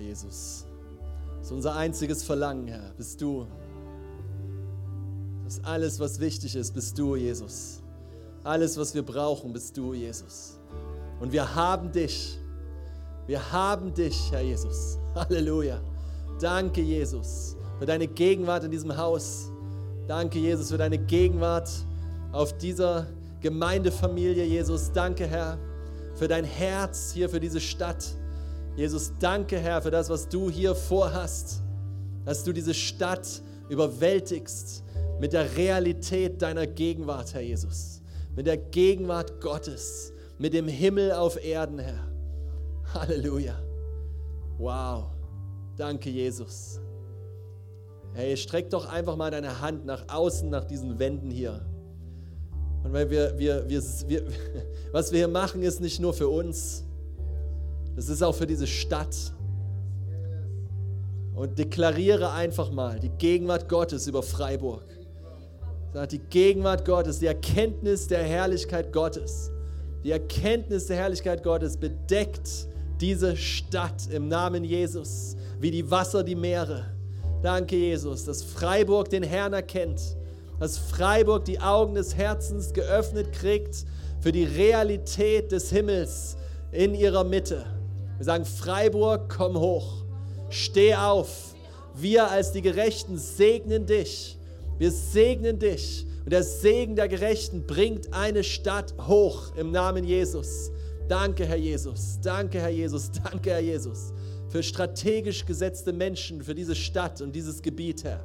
Jesus. Das ist unser einziges Verlangen, Herr, bist du. Das ist alles, was wichtig ist, bist du, Jesus. Alles, was wir brauchen, bist du, Jesus. Und wir haben dich. Wir haben dich, Herr Jesus. Halleluja. Danke, Jesus, für deine Gegenwart in diesem Haus. Danke, Jesus, für deine Gegenwart auf dieser Gemeindefamilie, Jesus. Danke, Herr, für dein Herz hier für diese Stadt. Jesus, danke, Herr, für das, was du hier vorhast, dass du diese Stadt überwältigst mit der Realität deiner Gegenwart, Herr Jesus, mit der Gegenwart Gottes, mit dem Himmel auf Erden, Herr. Halleluja. Wow. Danke, Jesus. Hey, streck doch einfach mal deine Hand nach außen, nach diesen Wänden hier. Und weil wir, wir, wir, wir, was wir hier machen, ist nicht nur für uns, das ist auch für diese Stadt. Und deklariere einfach mal die Gegenwart Gottes über Freiburg. Die Gegenwart Gottes, die Erkenntnis der Herrlichkeit Gottes. Die Erkenntnis der Herrlichkeit Gottes bedeckt diese Stadt im Namen Jesus, wie die Wasser die Meere. Danke, Jesus, dass Freiburg den Herrn erkennt, dass Freiburg die Augen des Herzens geöffnet kriegt für die Realität des Himmels in ihrer Mitte. Wir sagen, Freiburg, komm hoch, steh auf. Wir als die Gerechten segnen dich. Wir segnen dich. Und der Segen der Gerechten bringt eine Stadt hoch im Namen Jesus. Danke, Herr Jesus. Danke, Herr Jesus. Danke, Herr Jesus. Für strategisch gesetzte Menschen, für diese Stadt und dieses Gebiet, Herr.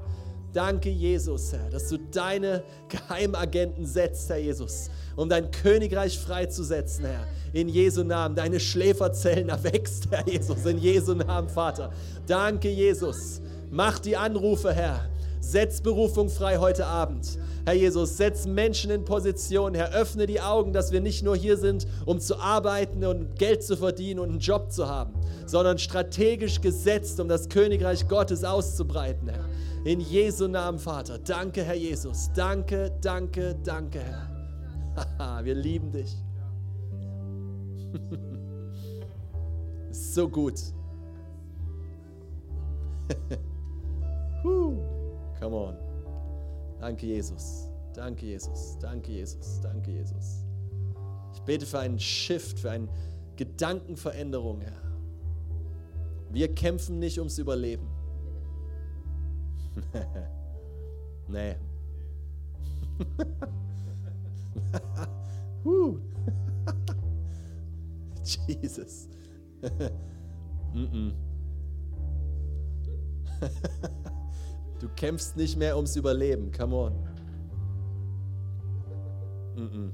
Danke, Jesus, Herr, dass du deine Geheimagenten setzt, Herr Jesus, um dein Königreich freizusetzen, Herr. In Jesu Namen. Deine Schläferzellen erwächst, Herr Jesus. In Jesu Namen, Vater. Danke, Jesus. Mach die Anrufe, Herr. Setz Berufung frei heute Abend. Herr Jesus, setz Menschen in Position. Herr, öffne die Augen, dass wir nicht nur hier sind, um zu arbeiten und Geld zu verdienen und einen Job zu haben, sondern strategisch gesetzt, um das Königreich Gottes auszubreiten, Herr. In Jesu Namen, Vater. Danke, Herr Jesus. Danke, danke, danke, Herr. wir lieben dich. so gut. Come on. Danke, Jesus. Danke, Jesus. Danke, Jesus. Danke, Jesus. Ich bete für einen Shift, für eine Gedankenveränderung, Herr. Wir kämpfen nicht ums Überleben. nee. Jesus. mm -mm. Du kämpfst nicht mehr ums Überleben. Come on. -mm.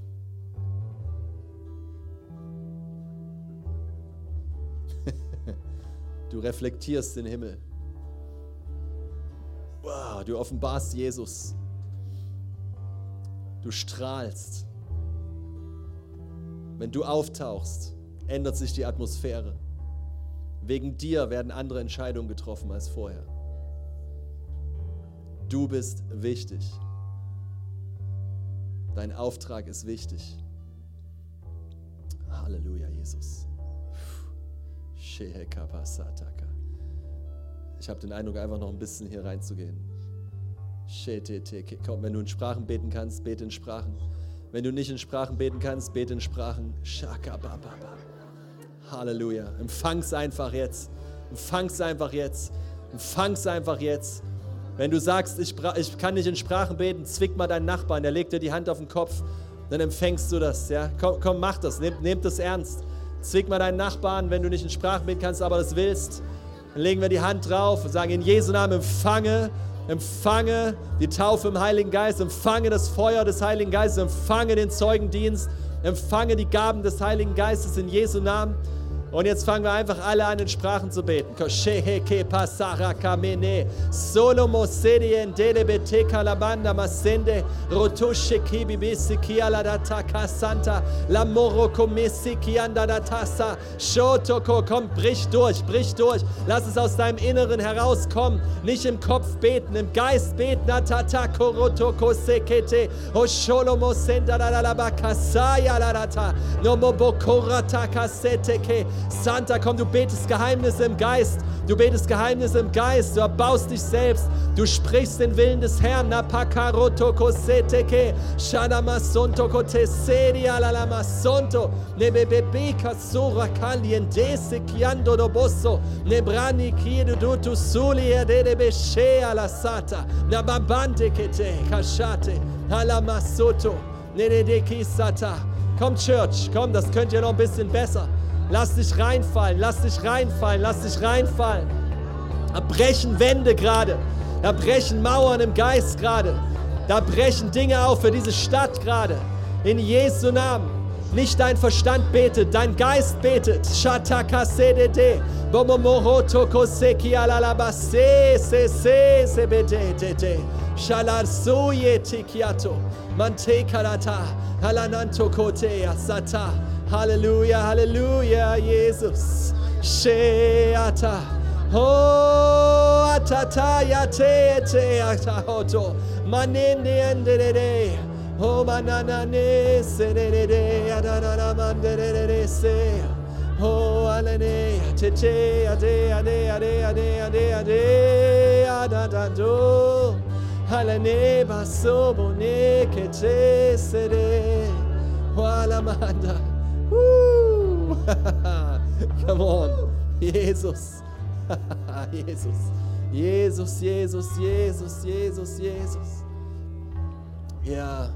Du reflektierst den Himmel. Wow, du offenbarst Jesus. Du strahlst. Wenn du auftauchst, ändert sich die Atmosphäre. Wegen dir werden andere Entscheidungen getroffen als vorher. Du bist wichtig. Dein Auftrag ist wichtig. Halleluja, Jesus. Ich habe den Eindruck, einfach noch ein bisschen hier reinzugehen. Komm, wenn du in Sprachen beten kannst, bete in Sprachen. Wenn du nicht in Sprachen beten kannst, bete in Sprachen. Halleluja. Empfang's einfach jetzt. Empfang's einfach jetzt. Empfang's einfach jetzt. Wenn du sagst, ich, ich kann nicht in Sprachen beten, zwick mal deinen Nachbarn, der legt dir die Hand auf den Kopf, dann empfängst du das. Ja? Komm, komm mach das, nehmt nehm das ernst. Zwick mal deinen Nachbarn, wenn du nicht in Sprachen beten kannst, aber das willst. Dann legen wir die Hand drauf und sagen, in Jesu Namen empfange, empfange die Taufe im Heiligen Geist, empfange das Feuer des Heiligen Geistes, empfange den Zeugendienst, empfange die Gaben des Heiligen Geistes in Jesu Namen. Und jetzt fangen wir einfach alle an, in Sprachen zu beten. Solomo sedien delebete kalabanda masende rotushe kibibisi kialadata kasanta lamoro komisi kianda datasa shotoko komm brich durch brich durch lass es aus deinem Inneren herauskommen nicht im Kopf beten im Geist beten atata korotoko sekete osholomo senda la la la bakasaya la data nomo bokorata kaseteke Santa, komm, du betest Geheimnisse im Geist. Du betest Geheimnisse im Geist. Du erbaust dich selbst. Du sprichst den Willen des Herrn. Napakaroto koseteke. Shanamasonto koteseri alalamasonto. Nebebebeka sura kaliendese kiando doboso. Nebrani kiedu dutu suli adede beshe alasata. Nababante kete kashate. Alamasoto. Nededeki sata. Komm, Church, komm, das könnt ihr noch ein bisschen besser. Lass dich reinfallen, lass dich reinfallen, lass dich reinfallen. Da brechen Wände gerade. Da brechen Mauern im Geist gerade. Da brechen Dinge auf für diese Stadt gerade. In Jesu Namen. Nicht dein Verstand betet, dein Geist betet. Shataka sedete. Bomomoroto koseki alalabase se se se betete. Shalarsuye tikiato. Mante karata. Halananto kotea sata. Halleluja, Halleluja, Jesus. Sheata. Oh, atata yate ete atahoto. Manene andere. Oh, mananane se de de adanana mandere se. Oh, alene tete ade ade ade ade ade ade adadado. Alene baso bone kete sere. Wala manda. Come on. Jesus. Jesus. Jesus, Jesus, Jesus, Jesus, Jesus. Ja.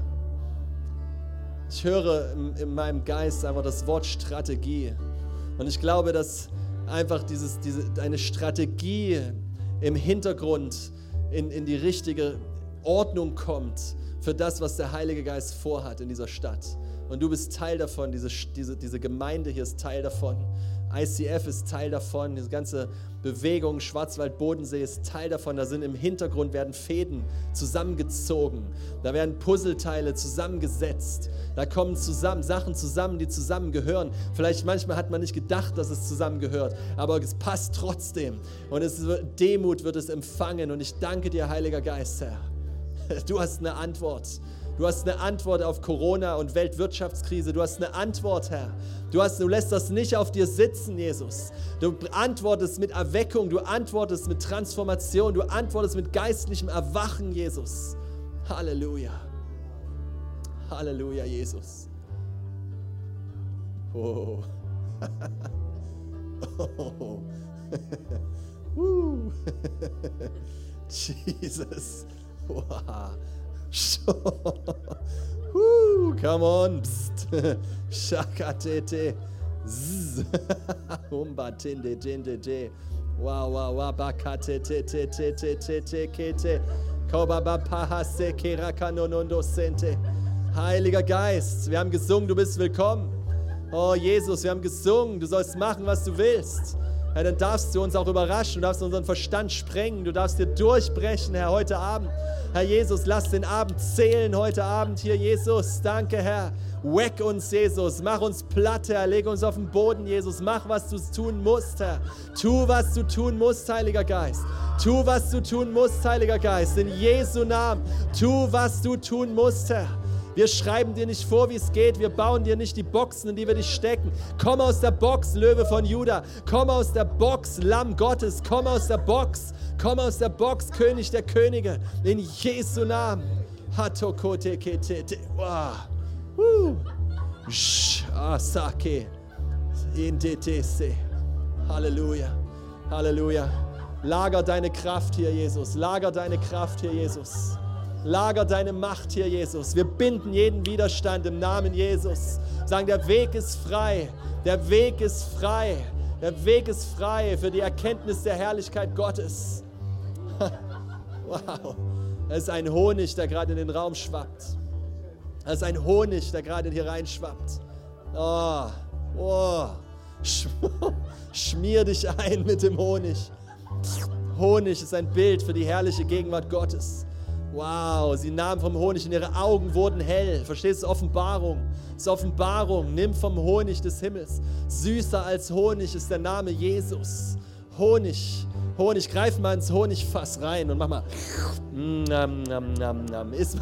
Ich höre in, in meinem Geist einfach das Wort Strategie. Und ich glaube, dass einfach dieses, diese, eine Strategie im Hintergrund in, in die richtige Ordnung kommt für das, was der Heilige Geist vorhat in dieser Stadt. Und du bist Teil davon, diese, diese, diese Gemeinde hier ist Teil davon. ICF ist Teil davon, diese ganze Bewegung Schwarzwald-Bodensee ist Teil davon. Da sind im Hintergrund werden Fäden zusammengezogen, da werden Puzzleteile zusammengesetzt, da kommen zusammen Sachen zusammen, die zusammengehören. Vielleicht manchmal hat man nicht gedacht, dass es zusammengehört, aber es passt trotzdem. Und es Demut wird es empfangen. Und ich danke dir, Heiliger Geist, Herr. Du hast eine Antwort. Du hast eine Antwort auf Corona und Weltwirtschaftskrise. Du hast eine Antwort, Herr. Du, hast, du lässt das nicht auf dir sitzen, Jesus. Du antwortest mit Erweckung, du antwortest mit Transformation, du antwortest mit geistlichem Erwachen, Jesus. Halleluja. Halleluja, Jesus. Oh. oh. Jesus. Wow. Woo, come on. Psst. Shakatete. Umba tinde tinde te. Wow, wow, wow. Bakate te te te te te te kete. Kobaba pahase kerakanonondo sente. Heiliger Geist, wir haben gesungen, du bist willkommen. Oh Jesus, wir haben gesungen, du sollst machen, was du willst. Herr, dann darfst du uns auch überraschen, du darfst unseren Verstand sprengen, du darfst dir durchbrechen, Herr, heute Abend. Herr Jesus, lass den Abend zählen heute Abend hier, Jesus. Danke, Herr. Weck uns, Jesus. Mach uns platt, Herr. Leg uns auf den Boden, Jesus. Mach, was du tun musst, Herr. Tu, was du tun musst, Heiliger Geist. Tu, was du tun musst, Heiliger Geist. In Jesu Namen. Tu, was du tun musst, Herr. Wir schreiben dir nicht vor, wie es geht. Wir bauen dir nicht die Boxen, in die wir dich stecken. Komm aus der Box, Löwe von Juda. Komm aus der Box, Lamm Gottes. Komm aus der Box. Komm aus der Box, König der Könige, in Jesu Namen. Hatokote kete. Wow. Asake. Indetese. Halleluja. Halleluja. Lager deine Kraft hier, Jesus. Lager deine Kraft hier, Jesus. Lager deine Macht hier, Jesus. Wir binden jeden Widerstand im Namen Jesus. Sagen, der Weg ist frei. Der Weg ist frei. Der Weg ist frei für die Erkenntnis der Herrlichkeit Gottes. Wow. Es ist ein Honig, der gerade in den Raum schwappt. Es ist ein Honig, der gerade hier reinschwappt. Oh, oh. Schmier dich ein mit dem Honig. Honig ist ein Bild für die herrliche Gegenwart Gottes. Wow, sie nahmen vom Honig und ihre Augen wurden hell. Verstehst du? Offenbarung. Das ist Offenbarung. Nimm vom Honig des Himmels. Süßer als Honig ist der Name Jesus. Honig Honig. Greif mal ins Honigfass rein und mach mal. Nam, nam, nam, nam. Iss.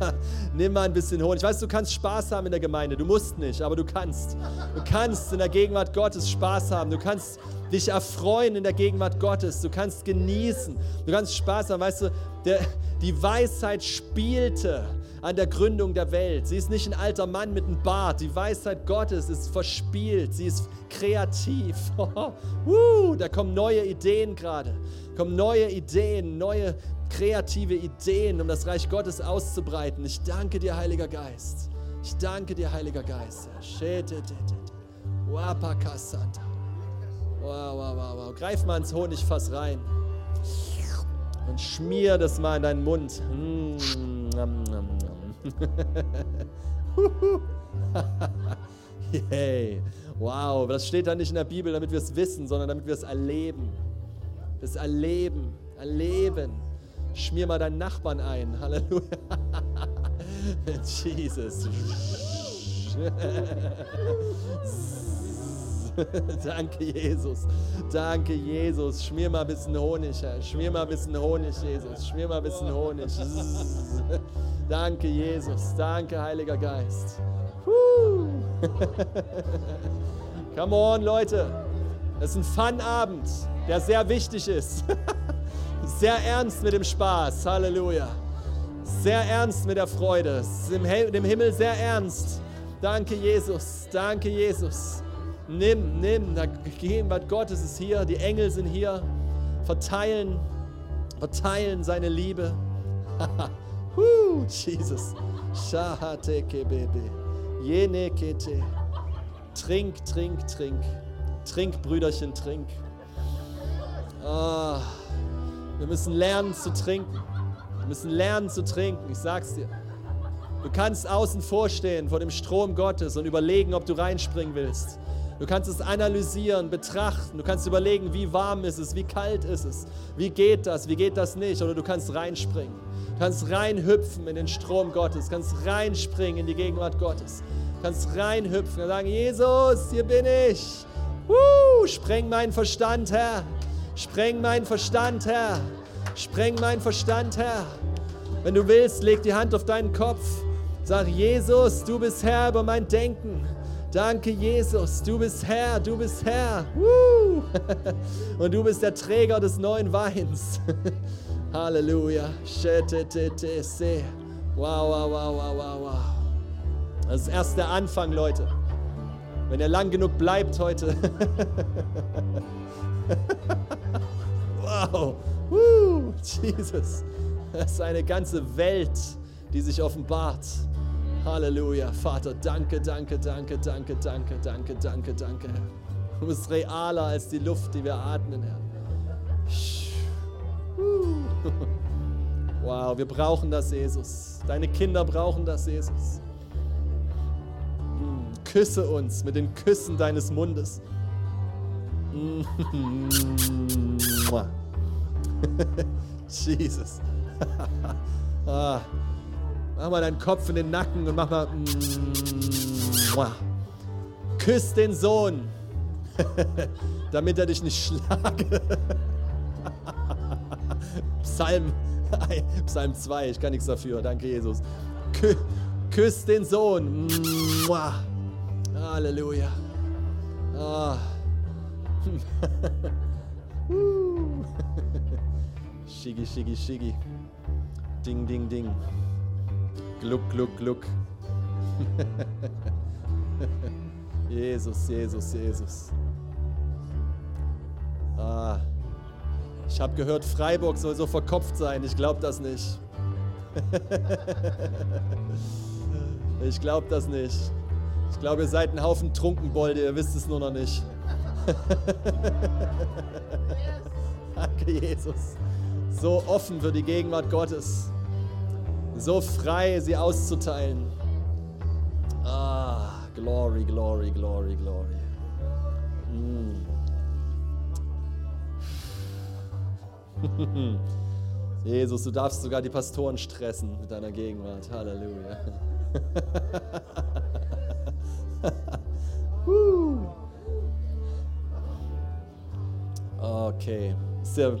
Nimm mal ein bisschen Honig. Weißt du, du kannst Spaß haben in der Gemeinde. Du musst nicht, aber du kannst. Du kannst in der Gegenwart Gottes Spaß haben. Du kannst dich erfreuen in der Gegenwart Gottes. Du kannst genießen. Du kannst Spaß haben. Weißt du, der, die Weisheit spielte an der Gründung der Welt. Sie ist nicht ein alter Mann mit einem Bart. Die Weisheit Gottes ist verspielt. Sie ist kreativ. uh, da kommen neue Ideen gerade. Kommen neue Ideen, neue kreative Ideen, um das Reich Gottes auszubreiten. Ich danke dir, Heiliger Geist. Ich danke dir, Heiliger Geist. Wow, wow, wow, wow. Greif mal ins Honigfass rein und schmier das mal in deinen Mund. Mm, nom, nom, Yay. Wow, das steht da nicht in der Bibel, damit wir es wissen, sondern damit wir es erleben. Das Erleben, Erleben. Schmier mal deinen Nachbarn ein. Halleluja. Jesus. Danke, Jesus. Danke, Jesus. Schmier mal ein bisschen Honig, Herr. Schmier mal ein bisschen Honig, Jesus. Schmier mal ein bisschen Honig. Danke, Jesus. Danke, Heiliger Geist. Come on, Leute. Es ist ein Fun-Abend, der sehr wichtig ist. Sehr ernst mit dem Spaß. Halleluja. Sehr ernst mit der Freude. Es ist im Himmel sehr ernst. Danke, Jesus. Danke, Jesus. Nimm, nimm. Die Gegenwart Gottes ist hier. Die Engel sind hier. Verteilen, verteilen seine Liebe. Huh, Jesus. Shahateke bebe. Jenekete. Trink, trink, trink. Trink, Brüderchen, trink. Ah, wir müssen lernen zu trinken. Wir müssen lernen zu trinken. Ich sag's dir. Du kannst außen vorstehen vor dem Strom Gottes und überlegen, ob du reinspringen willst. Du kannst es analysieren, betrachten. Du kannst überlegen, wie warm ist es, wie kalt ist es, wie geht das, wie geht das nicht. Oder du kannst reinspringen kannst reinhüpfen in den Strom Gottes, kannst reinspringen in die Gegenwart Gottes, kannst reinhüpfen und sagen, Jesus, hier bin ich. Uh, spreng meinen Verstand, Herr. Spreng meinen Verstand, Herr. Spreng meinen Verstand, Herr. Wenn du willst, leg die Hand auf deinen Kopf. Sag, Jesus, du bist Herr über mein Denken. Danke, Jesus, du bist Herr, du bist Herr. Und du bist der Träger des neuen Weins. Halleluja. Wow, wow, wow, wow, wow, wow. Das ist erst der Anfang, Leute. Wenn er lang genug bleibt heute. wow. Woo, Jesus. Das ist eine ganze Welt, die sich offenbart. Halleluja. Vater, danke, danke, danke, danke, danke, danke, danke, danke, Herr. Du bist realer als die Luft, die wir atmen, Herr. Wow, wir brauchen das, Jesus. Deine Kinder brauchen das, Jesus. Hm, küsse uns mit den Küssen deines Mundes. Jesus. ah. Mach mal deinen Kopf in den Nacken und mach mal. Küss den Sohn, damit er dich nicht schlage. Psalm, Psalm 2, ich kann nichts dafür, danke Jesus. Kü küss den Sohn. Halleluja. Ah. schiggi, schiggi, schiggi. Ding, ding, ding. Gluck, gluck, gluck. Jesus, Jesus, Jesus. Ah. Ich habe gehört, Freiburg soll so verkopft sein. Ich glaube das nicht. ich glaube das nicht. Ich glaube, ihr seid ein Haufen Trunkenbolde, ihr wisst es nur noch nicht. Danke, Jesus. So offen für die Gegenwart Gottes. So frei, sie auszuteilen. Ah, glory, glory, glory, glory. Mm. Jesus, du darfst sogar die Pastoren stressen mit deiner Gegenwart. Halleluja. Okay. Ja,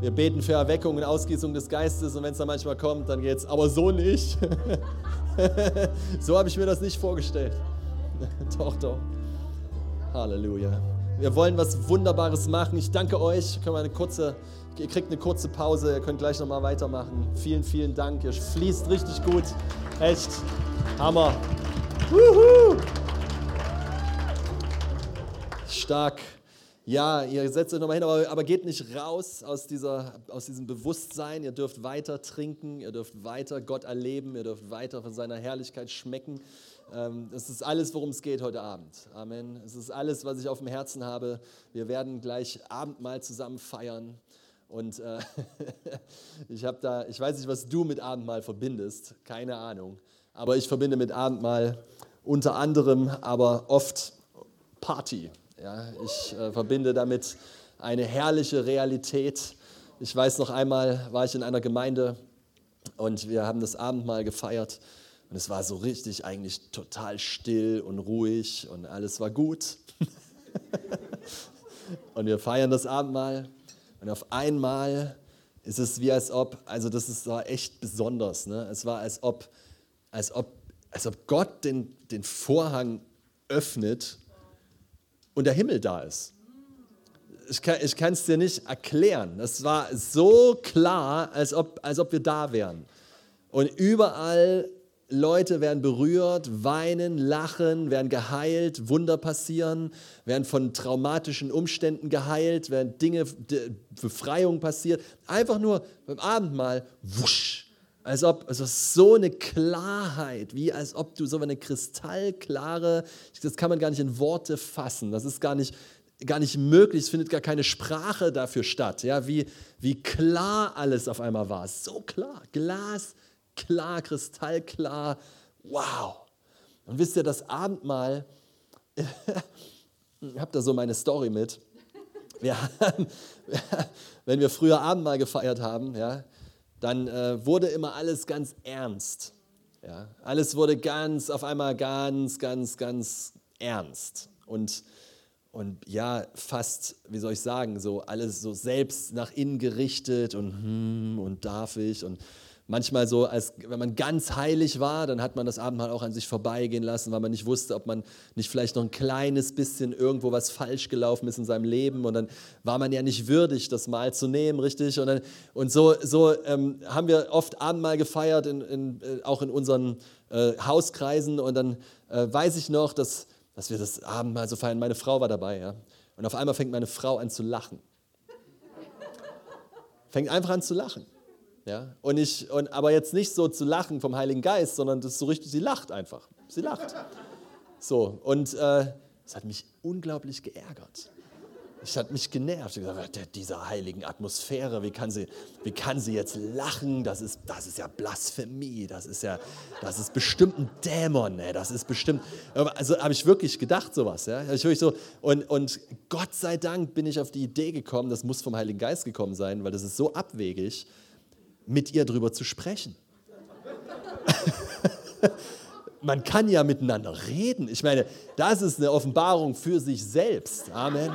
wir beten für Erweckung und Ausgießung des Geistes und wenn es dann manchmal kommt, dann geht's, aber so nicht. so habe ich mir das nicht vorgestellt. doch, doch. Halleluja. Wir wollen was Wunderbares machen. Ich danke euch. Können wir eine kurze, ihr kriegt eine kurze Pause. Ihr könnt gleich nochmal weitermachen. Vielen, vielen Dank. Ihr fließt richtig gut. Echt. Hammer. Wuhu. Stark. Ja, ihr setzt euch nochmal hin, aber, aber, geht nicht raus aus, dieser, aus diesem Bewusstsein. Ihr dürft weiter trinken, ihr dürft weiter Gott erleben, ihr dürft weiter von seiner Herrlichkeit schmecken. Ähm, das ist alles, worum es geht heute Abend. Amen. Es ist alles, was ich auf dem Herzen habe. Wir werden gleich Abendmahl zusammen feiern. Und äh, ich habe da, ich weiß nicht, was du mit Abendmahl verbindest, keine Ahnung. Aber ich verbinde mit Abendmahl unter anderem, aber oft Party. Ja, ich äh, verbinde damit eine herrliche Realität. Ich weiß noch einmal, war ich in einer Gemeinde und wir haben das Abendmahl gefeiert und es war so richtig eigentlich total still und ruhig und alles war gut. und wir feiern das Abendmahl und auf einmal ist es wie als ob, also das ist, war echt besonders. Ne? Es war als ob, als ob, als ob Gott den, den Vorhang öffnet und der Himmel da ist. Ich kann es dir nicht erklären. Es war so klar, als ob, als ob wir da wären. Und überall Leute werden berührt, weinen, lachen, werden geheilt, Wunder passieren, werden von traumatischen Umständen geheilt, werden Dinge, Befreiung passiert. Einfach nur beim Abendmahl, wusch, als ob, also so eine Klarheit, wie als ob du so eine kristallklare, das kann man gar nicht in Worte fassen, das ist gar nicht, gar nicht möglich, es findet gar keine Sprache dafür statt, ja, wie, wie klar alles auf einmal war, so klar, Glas klar, kristallklar. Wow. Und wisst ihr, das Abendmahl, ich habe da so meine Story mit. Wir haben, wenn wir früher Abendmahl gefeiert haben, ja, dann äh, wurde immer alles ganz ernst. Ja. Alles wurde ganz, auf einmal ganz, ganz, ganz ernst. Und, und ja, fast, wie soll ich sagen, so alles so selbst nach innen gerichtet und hm, und darf ich und manchmal so, als wenn man ganz heilig war, dann hat man das Abendmahl auch an sich vorbeigehen lassen, weil man nicht wusste, ob man nicht vielleicht noch ein kleines bisschen irgendwo was falsch gelaufen ist in seinem Leben und dann war man ja nicht würdig, das Mahl zu nehmen, richtig? Und, dann, und so, so ähm, haben wir oft Abendmahl gefeiert, in, in, äh, auch in unseren äh, Hauskreisen und dann äh, weiß ich noch, dass, dass wir das Abendmahl so feiern. Meine Frau war dabei, ja. Und auf einmal fängt meine Frau an zu lachen. Fängt einfach an zu lachen. Ja? Und ich, und, aber jetzt nicht so zu lachen vom Heiligen Geist, sondern das so richtig, sie lacht einfach. Sie lacht. So, und äh, das hat mich unglaublich geärgert. Es hat mich genervt. Ich gesagt, diese heiligen Atmosphäre, wie kann, sie, wie kann sie jetzt lachen? Das ist, das ist ja Blasphemie. Das ist ja, das ist bestimmt ein Dämon. Ey. Das ist bestimmt. Also habe ich wirklich gedacht, sowas. Ja? Ich wirklich so, und, und Gott sei Dank bin ich auf die Idee gekommen, das muss vom Heiligen Geist gekommen sein, weil das ist so abwegig mit ihr darüber zu sprechen. Man kann ja miteinander reden. Ich meine, das ist eine Offenbarung für sich selbst. Amen.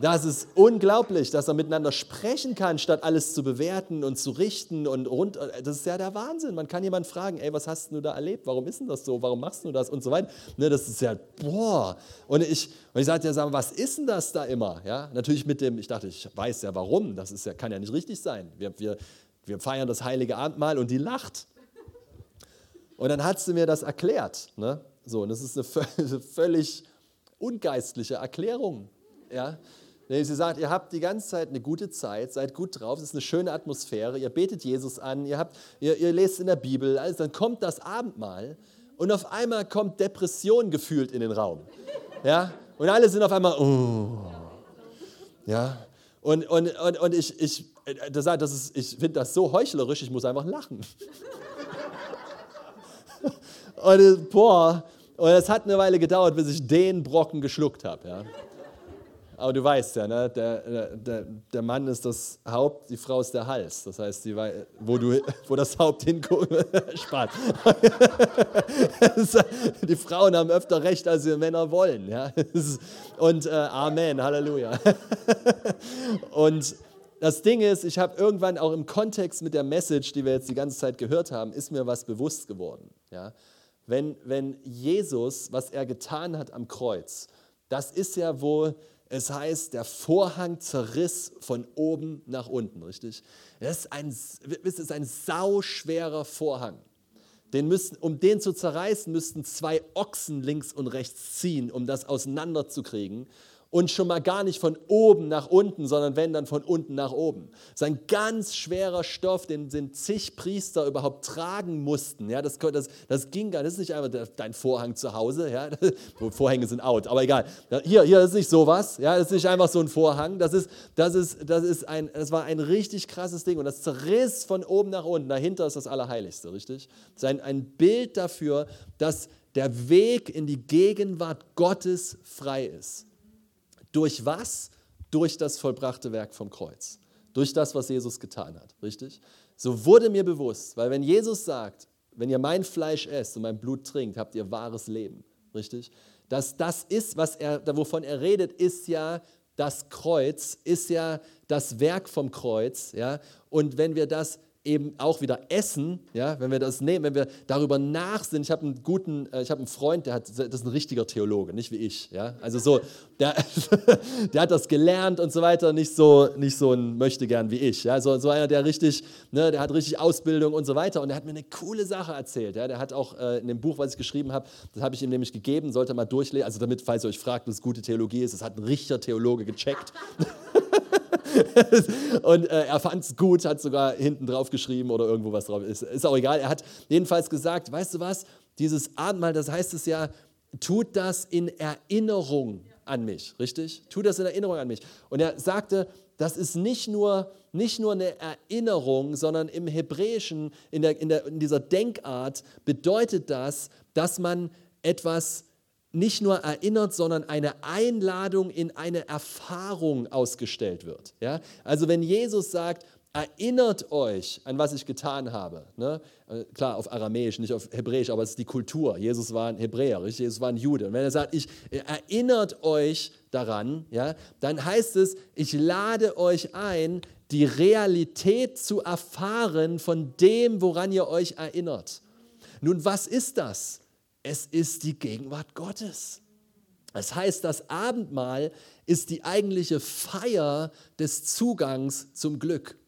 Das ist unglaublich, dass er miteinander sprechen kann, statt alles zu bewerten und zu richten und rund. Das ist ja der Wahnsinn. Man kann jemanden fragen, ey, was hast du da erlebt? Warum ist denn das so? Warum machst du das? Und so weiter. Ne, das ist ja, boah. Und ich, und ich sagte ja, was ist denn das da immer? Ja, natürlich mit dem, ich dachte, ich weiß ja warum. Das ist ja, kann ja nicht richtig sein. Wir, wir, wir feiern das heilige Abendmahl und die lacht. Und dann hat sie mir das erklärt. Ne? So, und das ist eine völlig ungeistliche Erklärung. Ja? Sie sagt, ihr habt die ganze Zeit eine gute Zeit, seid gut drauf, es ist eine schöne Atmosphäre, ihr betet Jesus an, ihr, habt, ihr, ihr lest in der Bibel, also dann kommt das Abendmahl und auf einmal kommt Depression gefühlt in den Raum. Ja? Und alle sind auf einmal, oh. Ja? Und, und, und, und ich, ich, das, das ist, ich finde das so heuchlerisch, ich muss einfach lachen. und boah, und es hat eine Weile gedauert, bis ich den Brocken geschluckt habe. Ja. Aber du weißt ja, ne, der, der, der Mann ist das Haupt, die Frau ist der Hals. Das heißt, die, wo, du, wo das Haupt hinguckt, Spaß. die Frauen haben öfter recht, als wir Männer wollen. Ja? Und äh, Amen, Halleluja. Und das Ding ist, ich habe irgendwann auch im Kontext mit der Message, die wir jetzt die ganze Zeit gehört haben, ist mir was bewusst geworden. Ja? Wenn, wenn Jesus, was er getan hat am Kreuz, das ist ja wohl es heißt, der Vorhang zerriss von oben nach unten, richtig? Das ist ein, das ist ein sauschwerer Vorhang. Den müssen, um den zu zerreißen, müssten zwei Ochsen links und rechts ziehen, um das auseinanderzukriegen und schon mal gar nicht von oben nach unten, sondern wenn dann von unten nach oben. Das ist ein ganz schwerer Stoff, den, den zig Priester überhaupt tragen mussten. Ja, das, das, das ging gar nicht. Das ist nicht einfach dein Vorhang zu Hause. Ja, Vorhänge sind out, aber egal. Hier, hier ist nicht sowas. Ja, das ist nicht einfach so ein Vorhang. Das, ist, das, ist, das, ist ein, das war ein richtig krasses Ding und das zerriss von oben nach unten. Dahinter ist das Allerheiligste, richtig? Das ist ein, ein Bild dafür, dass der Weg in die Gegenwart Gottes frei ist. Durch was? Durch das vollbrachte Werk vom Kreuz. Durch das, was Jesus getan hat. Richtig? So wurde mir bewusst, weil wenn Jesus sagt, wenn ihr mein Fleisch esst und mein Blut trinkt, habt ihr wahres Leben. Richtig? Dass das ist, was er, wovon er redet, ist ja das Kreuz, ist ja das Werk vom Kreuz. Ja? Und wenn wir das eben auch wieder essen, ja, wenn wir das nehmen, wenn wir darüber nachsinnen. Ich habe einen guten, äh, ich habe einen Freund, der hat, das ist ein richtiger Theologe, nicht wie ich, ja, also so, der, der hat das gelernt und so weiter, nicht so, nicht so ein möchte gern wie ich, ja, so, so einer, der richtig, ne, der hat richtig Ausbildung und so weiter und der hat mir eine coole Sache erzählt, ja, der hat auch äh, in dem Buch, was ich geschrieben habe, das habe ich ihm nämlich gegeben, sollte mal durchlesen, also damit, falls ihr euch fragt, was gute Theologie ist, das hat ein richtiger Theologe gecheckt. und äh, er fand es gut, hat sogar hinten drauf geschrieben oder irgendwo was drauf. Ist, ist auch egal. Er hat jedenfalls gesagt, weißt du was, dieses Abendmahl, das heißt es ja, tut das in Erinnerung an mich, richtig? Tut das in Erinnerung an mich. Und er sagte, das ist nicht nur, nicht nur eine Erinnerung, sondern im Hebräischen, in, der, in, der, in dieser Denkart bedeutet das, dass man etwas nicht nur erinnert, sondern eine Einladung in eine Erfahrung ausgestellt wird. Ja? Also wenn Jesus sagt, erinnert euch an was ich getan habe. Ne? Äh, klar, auf Aramäisch, nicht auf Hebräisch, aber es ist die Kultur. Jesus war ein Hebräer, Jesus war ein Jude. Und wenn er sagt, ich erinnert euch daran, ja, dann heißt es, ich lade euch ein, die Realität zu erfahren von dem, woran ihr euch erinnert. Nun, was ist das? Es ist die Gegenwart Gottes. Das heißt, das Abendmahl ist die eigentliche Feier des Zugangs zum Glück.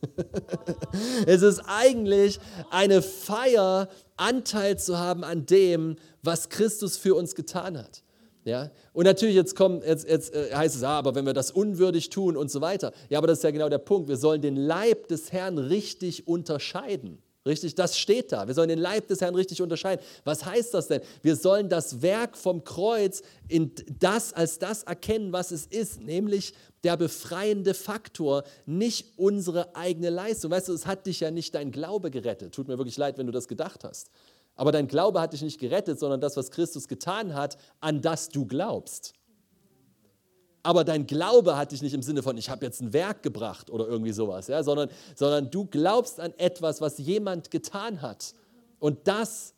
es ist eigentlich eine Feier, Anteil zu haben an dem, was Christus für uns getan hat. Ja? Und natürlich, jetzt, kommt, jetzt, jetzt äh, heißt es, ah, aber wenn wir das unwürdig tun und so weiter. Ja, aber das ist ja genau der Punkt. Wir sollen den Leib des Herrn richtig unterscheiden. Richtig, das steht da. Wir sollen den Leib des Herrn richtig unterscheiden. Was heißt das denn? Wir sollen das Werk vom Kreuz in das als das erkennen, was es ist, nämlich der befreiende Faktor, nicht unsere eigene Leistung. Weißt du, es hat dich ja nicht dein Glaube gerettet. Tut mir wirklich leid, wenn du das gedacht hast. Aber dein Glaube hat dich nicht gerettet, sondern das, was Christus getan hat, an das du glaubst. Aber dein Glaube hat dich nicht im Sinne von, ich habe jetzt ein Werk gebracht oder irgendwie sowas, ja, sondern, sondern du glaubst an etwas, was jemand getan hat. Und das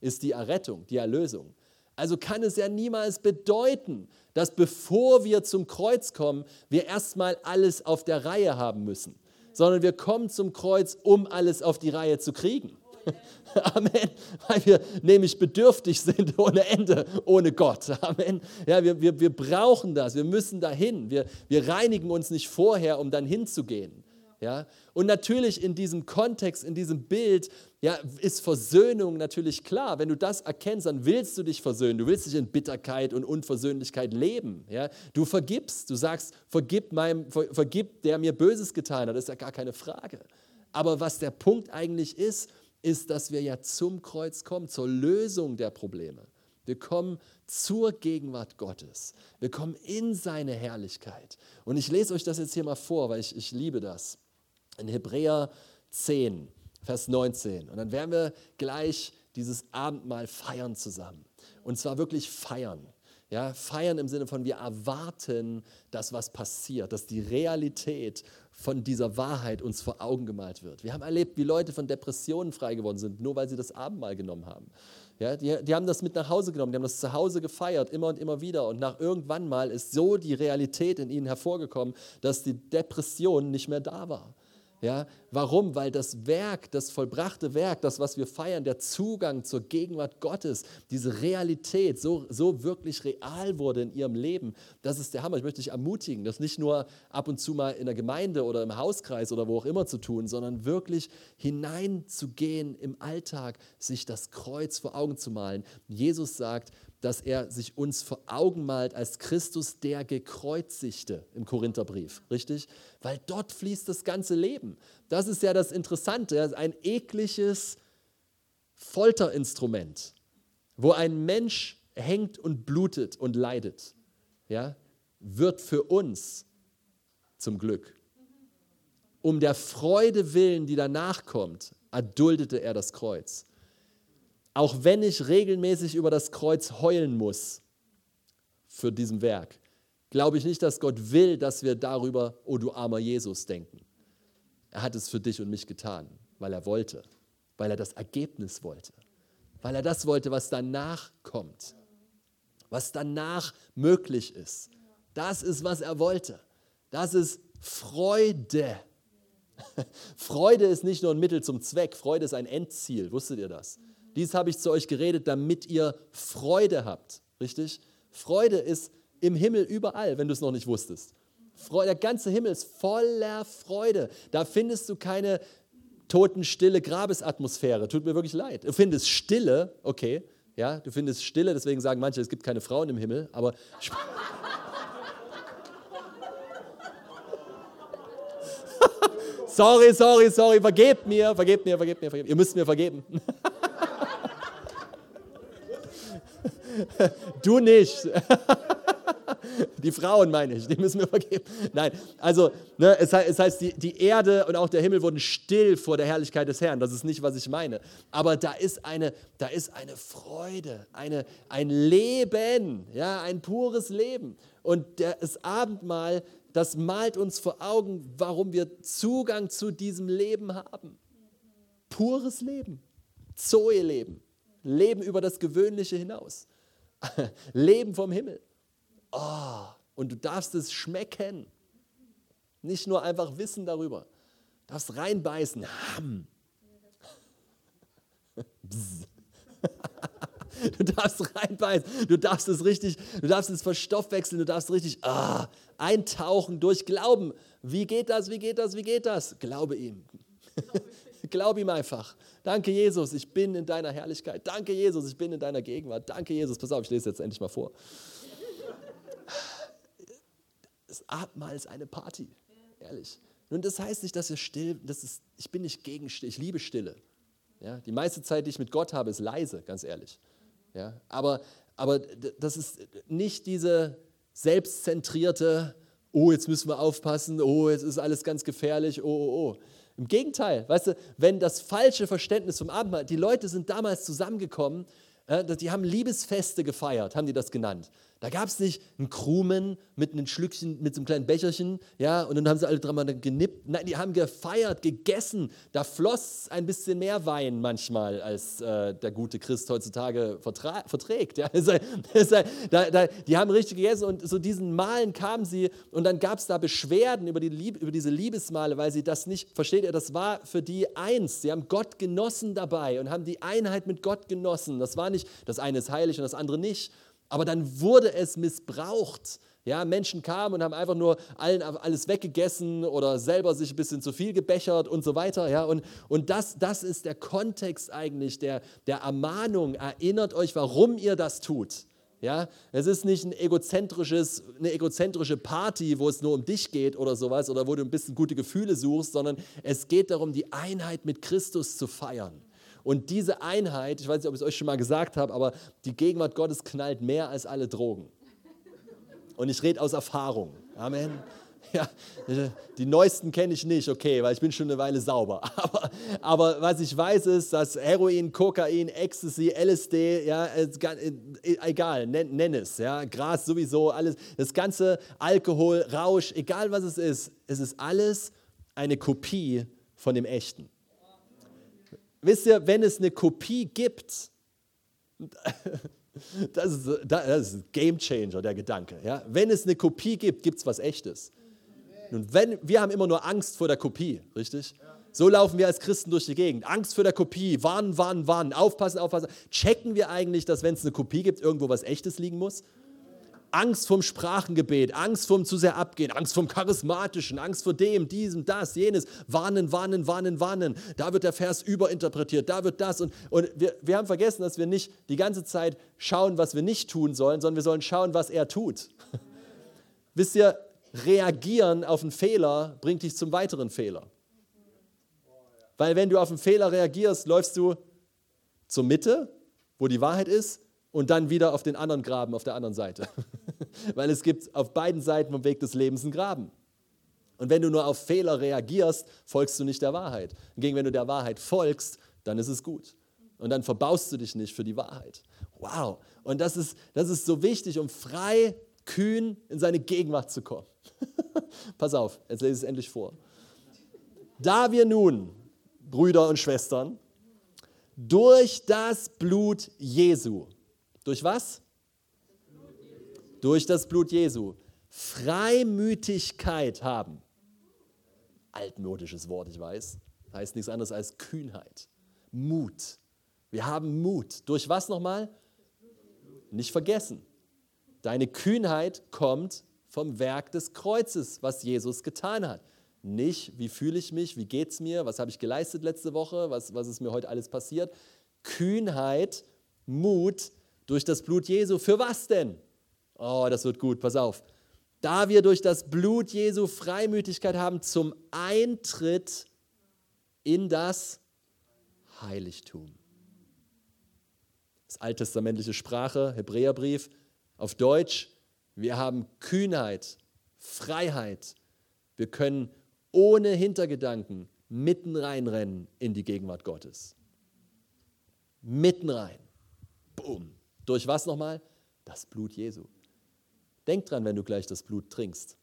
ist die Errettung, die Erlösung. Also kann es ja niemals bedeuten, dass bevor wir zum Kreuz kommen, wir erstmal alles auf der Reihe haben müssen, sondern wir kommen zum Kreuz, um alles auf die Reihe zu kriegen. Amen. Weil wir nämlich bedürftig sind ohne Ende, ohne Gott. Amen. Ja, wir, wir, wir brauchen das, wir müssen dahin. Wir, wir reinigen uns nicht vorher, um dann hinzugehen. Ja? Und natürlich in diesem Kontext, in diesem Bild, ja, ist Versöhnung natürlich klar. Wenn du das erkennst, dann willst du dich versöhnen. Du willst nicht in Bitterkeit und Unversöhnlichkeit leben. Ja? Du vergibst, du sagst, vergib, meinem, ver, vergib, der mir Böses getan hat. Das ist ja gar keine Frage. Aber was der Punkt eigentlich ist, ist, dass wir ja zum Kreuz kommen, zur Lösung der Probleme. Wir kommen zur Gegenwart Gottes. Wir kommen in seine Herrlichkeit. Und ich lese euch das jetzt hier mal vor, weil ich, ich liebe das. In Hebräer 10, Vers 19. Und dann werden wir gleich dieses Abendmahl feiern zusammen. Und zwar wirklich feiern. Ja, feiern im Sinne von, wir erwarten, dass was passiert, dass die Realität von dieser Wahrheit uns vor Augen gemalt wird. Wir haben erlebt, wie Leute von Depressionen frei geworden sind, nur weil sie das Abendmahl genommen haben. Ja, die, die haben das mit nach Hause genommen, die haben das zu Hause gefeiert, immer und immer wieder. Und nach irgendwann mal ist so die Realität in ihnen hervorgekommen, dass die Depression nicht mehr da war. Ja, warum? Weil das Werk, das vollbrachte Werk, das, was wir feiern, der Zugang zur Gegenwart Gottes, diese Realität so, so wirklich real wurde in ihrem Leben, das ist der Hammer. Ich möchte dich ermutigen, das nicht nur ab und zu mal in der Gemeinde oder im Hauskreis oder wo auch immer zu tun, sondern wirklich hineinzugehen im Alltag, sich das Kreuz vor Augen zu malen. Jesus sagt, dass er sich uns vor Augen malt als Christus der Gekreuzigte im Korintherbrief, richtig? Weil dort fließt das ganze Leben. Das ist ja das Interessante, ein ekliges Folterinstrument, wo ein Mensch hängt und blutet und leidet, ja, wird für uns zum Glück. Um der Freude willen, die danach kommt, erduldete er das Kreuz auch wenn ich regelmäßig über das Kreuz heulen muss für diesem Werk, glaube ich nicht, dass Gott will, dass wir darüber, oh du armer Jesus, denken. Er hat es für dich und mich getan, weil er wollte, weil er das Ergebnis wollte, weil er das wollte, was danach kommt, was danach möglich ist. Das ist, was er wollte. Das ist Freude. Freude ist nicht nur ein Mittel zum Zweck, Freude ist ein Endziel. Wusstet ihr das? Dies habe ich zu euch geredet, damit ihr Freude habt. Richtig? Freude ist im Himmel überall, wenn du es noch nicht wusstest. Freude, der ganze Himmel ist voller Freude. Da findest du keine totenstille Grabesatmosphäre. Tut mir wirklich leid. Du findest Stille, okay, ja, du findest Stille, deswegen sagen manche, es gibt keine Frauen im Himmel, aber. sorry, sorry, sorry, vergebt mir, vergebt mir, vergebt mir, vergebt mir. Ihr müsst mir vergeben. du nicht. Die Frauen meine ich, die müssen wir vergeben. Nein, also ne, es, heißt, es heißt, die, die Erde und auch der Himmel wurden still vor der Herrlichkeit des Herrn. Das ist nicht, was ich meine. Aber da ist eine, da ist eine Freude, eine, ein Leben, ja, ein pures Leben. Und das Abendmahl, das malt uns vor Augen, warum wir Zugang zu diesem Leben haben. Pures Leben, Zoe-Leben, Leben über das Gewöhnliche hinaus. Leben vom Himmel. Oh, und du darfst es schmecken. Nicht nur einfach wissen darüber. Du darfst reinbeißen. Ham. Du darfst reinbeißen, du darfst es richtig, du darfst es verstoffwechseln, du darfst richtig ah, eintauchen durch Glauben. Wie geht das, wie geht das, wie geht das? Glaube ihm. Glaub ihm einfach. Danke, Jesus, ich bin in deiner Herrlichkeit. Danke, Jesus, ich bin in deiner Gegenwart. Danke, Jesus. Pass auf, ich lese jetzt endlich mal vor. Das Abendmahl ist eine Party. Ehrlich. Und das heißt nicht, dass wir still, das ist, ich bin nicht gegen Stille, ich liebe Stille. Ja, die meiste Zeit, die ich mit Gott habe, ist leise, ganz ehrlich. Ja, aber, aber das ist nicht diese selbstzentrierte, oh, jetzt müssen wir aufpassen, oh, jetzt ist alles ganz gefährlich, oh, oh, oh. Im Gegenteil, weißt du, wenn das falsche Verständnis vom Abendmahl, die Leute sind damals zusammengekommen, äh, die haben Liebesfeste gefeiert, haben die das genannt. Da gab es nicht einen Krumen mit einem Schlückchen, mit so einem kleinen Becherchen, ja, und dann haben sie alle dran genippt. Nein, die haben gefeiert, gegessen. Da floss ein bisschen mehr Wein manchmal, als äh, der gute Christ heutzutage verträgt. Ja. da, da, die haben richtig gegessen und so diesen Malen kamen sie und dann gab es da Beschwerden über, die Lieb, über diese Liebesmale, weil sie das nicht, versteht ihr, das war für die eins. Sie haben Gott genossen dabei und haben die Einheit mit Gott genossen. Das war nicht, das eine ist heilig und das andere nicht. Aber dann wurde es missbraucht. Ja, Menschen kamen und haben einfach nur allen alles weggegessen oder selber sich ein bisschen zu viel gebechert und so weiter. Ja, und und das, das ist der Kontext eigentlich der, der Ermahnung. Erinnert euch, warum ihr das tut. Ja, es ist nicht ein egozentrisches, eine egozentrische Party, wo es nur um dich geht oder sowas oder wo du ein bisschen gute Gefühle suchst, sondern es geht darum, die Einheit mit Christus zu feiern. Und diese Einheit, ich weiß nicht, ob ich es euch schon mal gesagt habe, aber die Gegenwart Gottes knallt mehr als alle Drogen. Und ich rede aus Erfahrung. Amen. Ja, die neuesten kenne ich nicht, okay, weil ich bin schon eine Weile sauber. Aber, aber was ich weiß ist, dass Heroin, Kokain, Ecstasy, LSD, ja, äh, egal, nenn, nenn es, ja, Gras sowieso, alles, das ganze Alkohol, Rausch, egal was es ist, es ist alles eine Kopie von dem Echten. Wisst ihr, wenn es eine Kopie gibt, das ist, das ist Game Changer, der Gedanke. Ja? Wenn es eine Kopie gibt, gibt es was Echtes. Nun, wenn, wir haben immer nur Angst vor der Kopie, richtig? So laufen wir als Christen durch die Gegend. Angst vor der Kopie, warnen, warnen, warnen, aufpassen, aufpassen. Checken wir eigentlich, dass wenn es eine Kopie gibt, irgendwo was Echtes liegen muss? Angst vom Sprachengebet, Angst vom zu sehr abgehen, Angst vom Charismatischen, Angst vor dem, diesem, das, jenes. Warnen, warnen, warnen, warnen. Da wird der Vers überinterpretiert, da wird das. Und, und wir, wir haben vergessen, dass wir nicht die ganze Zeit schauen, was wir nicht tun sollen, sondern wir sollen schauen, was er tut. Wisst ihr, reagieren auf einen Fehler bringt dich zum weiteren Fehler. Weil wenn du auf einen Fehler reagierst, läufst du zur Mitte, wo die Wahrheit ist, und dann wieder auf den anderen Graben auf der anderen Seite. Weil es gibt auf beiden Seiten vom Weg des Lebens einen Graben. Und wenn du nur auf Fehler reagierst, folgst du nicht der Wahrheit. Hingegen, wenn du der Wahrheit folgst, dann ist es gut. Und dann verbaust du dich nicht für die Wahrheit. Wow. Und das ist, das ist so wichtig, um frei, kühn in seine Gegenwart zu kommen. Pass auf, jetzt lese ich es endlich vor. Da wir nun, Brüder und Schwestern, durch das Blut Jesu, durch was? Durch das Blut Jesu. Freimütigkeit haben. Altmodisches Wort, ich weiß. Heißt nichts anderes als Kühnheit. Mut. Wir haben Mut. Durch was nochmal? Nicht vergessen. Deine Kühnheit kommt vom Werk des Kreuzes, was Jesus getan hat. Nicht, wie fühle ich mich, wie geht es mir, was habe ich geleistet letzte Woche, was, was ist mir heute alles passiert. Kühnheit, Mut, durch das Blut Jesu. Für was denn? Oh, das wird gut, pass auf. Da wir durch das Blut Jesu Freimütigkeit haben zum Eintritt in das Heiligtum. Das alttestamentliche Sprache, Hebräerbrief, auf Deutsch. Wir haben Kühnheit, Freiheit. Wir können ohne Hintergedanken mitten reinrennen in die Gegenwart Gottes. Mitten rein. Boom. Durch was nochmal? Das Blut Jesu. Denk dran, wenn du gleich das Blut trinkst,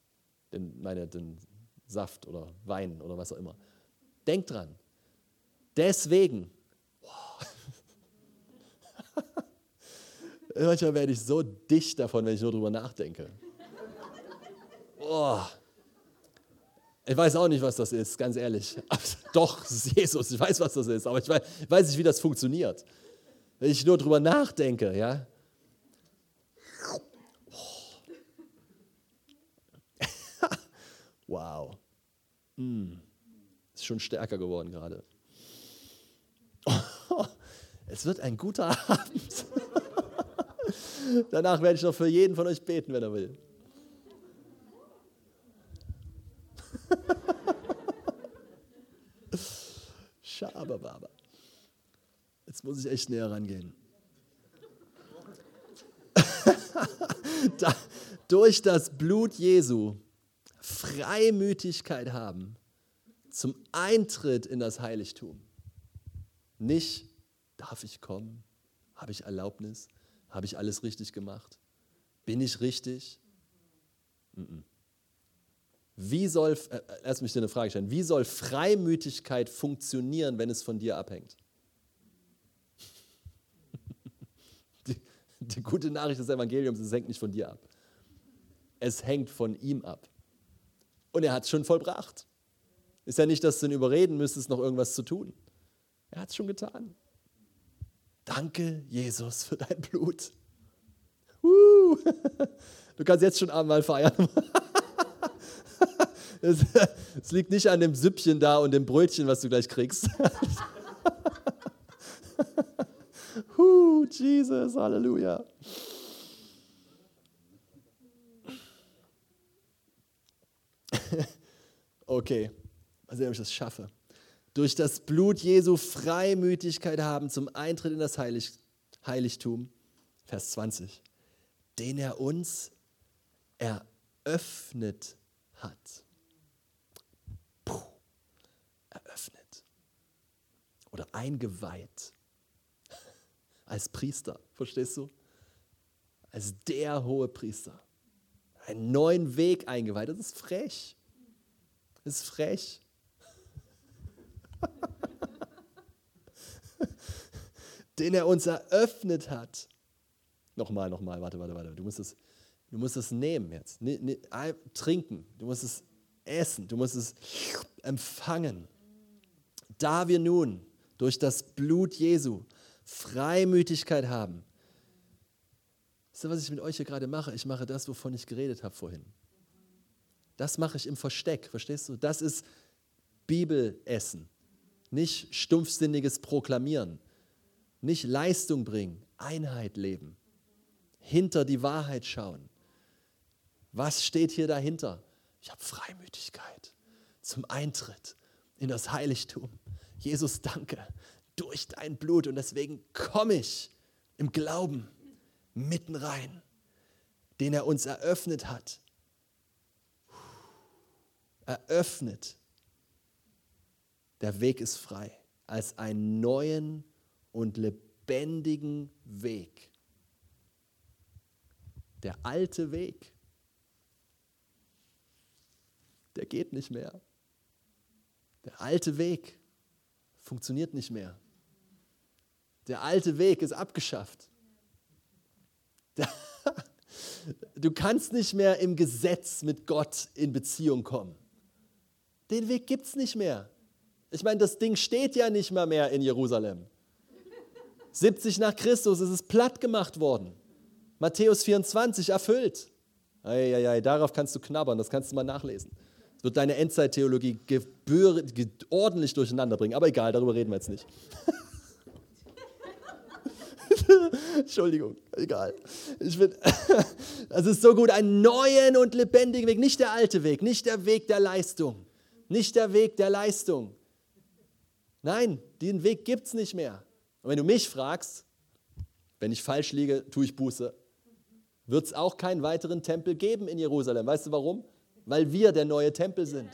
den, meine, den Saft oder Wein oder was auch immer. Denk dran. Deswegen, wow. manchmal werde ich so dicht davon, wenn ich nur drüber nachdenke. Oh. Ich weiß auch nicht, was das ist, ganz ehrlich. Doch, Jesus, ich weiß, was das ist, aber ich weiß, weiß nicht, wie das funktioniert wenn ich nur drüber nachdenke, ja. Wow. Mm. Ist schon stärker geworden gerade. es wird ein guter Abend. Danach werde ich noch für jeden von euch beten, wenn er will. Schabababa. Jetzt muss ich echt näher rangehen. da, durch das Blut Jesu Freimütigkeit haben zum Eintritt in das Heiligtum. Nicht, darf ich kommen? Habe ich Erlaubnis? Habe ich alles richtig gemacht? Bin ich richtig? Wie soll, äh, lass mich dir eine Frage stellen, wie soll Freimütigkeit funktionieren, wenn es von dir abhängt? Die gute Nachricht des Evangeliums, es hängt nicht von dir ab. Es hängt von ihm ab. Und er hat es schon vollbracht. Ist ja nicht, dass du ihn überreden müsstest, noch irgendwas zu tun. Er hat es schon getan. Danke, Jesus, für dein Blut. Du kannst jetzt schon Abendmahl feiern. Es liegt nicht an dem Süppchen da und dem Brötchen, was du gleich kriegst. Huh, Jesus, Halleluja. okay, mal sehen, ob ich das schaffe. Durch das Blut Jesu Freimütigkeit haben zum Eintritt in das Heilig Heiligtum. Vers 20. Den er uns eröffnet hat. Puh, eröffnet. Oder eingeweiht. Als Priester, verstehst du? Als der hohe Priester. Einen neuen Weg eingeweiht. Das ist frech. Ist frech. Den er uns eröffnet hat. Nochmal, nochmal, warte, warte, warte. Du musst es, du musst es nehmen jetzt. Ne, trinken. Du musst es essen. Du musst es empfangen. Da wir nun durch das Blut Jesu Freimütigkeit haben. Wisst ihr, was ich mit euch hier gerade mache? Ich mache das, wovon ich geredet habe vorhin. Das mache ich im Versteck, verstehst du? Das ist Bibelessen, nicht stumpfsinniges Proklamieren, nicht Leistung bringen, Einheit leben, hinter die Wahrheit schauen. Was steht hier dahinter? Ich habe Freimütigkeit zum Eintritt in das Heiligtum. Jesus, danke, durch dein Blut und deswegen komme ich im Glauben mitten rein, den er uns eröffnet hat. Eröffnet. Der Weg ist frei als einen neuen und lebendigen Weg. Der alte Weg, der geht nicht mehr. Der alte Weg funktioniert nicht mehr. Der alte Weg ist abgeschafft. Du kannst nicht mehr im Gesetz mit Gott in Beziehung kommen. Den Weg gibt es nicht mehr. Ich meine, das Ding steht ja nicht mal mehr in Jerusalem. 70 nach Christus ist es platt gemacht worden. Matthäus 24 erfüllt. Eieiei, darauf kannst du knabbern, das kannst du mal nachlesen. Das wird deine Endzeittheologie ordentlich durcheinander bringen. Aber egal, darüber reden wir jetzt nicht. Entschuldigung, egal. Ich bin, es ist so gut, einen neuen und lebendigen Weg, nicht der alte Weg, nicht der Weg der Leistung, nicht der Weg der Leistung. Nein, den Weg gibt es nicht mehr. Und wenn du mich fragst, wenn ich falsch liege, tue ich Buße, wird es auch keinen weiteren Tempel geben in Jerusalem. Weißt du warum? Weil wir der neue Tempel sind,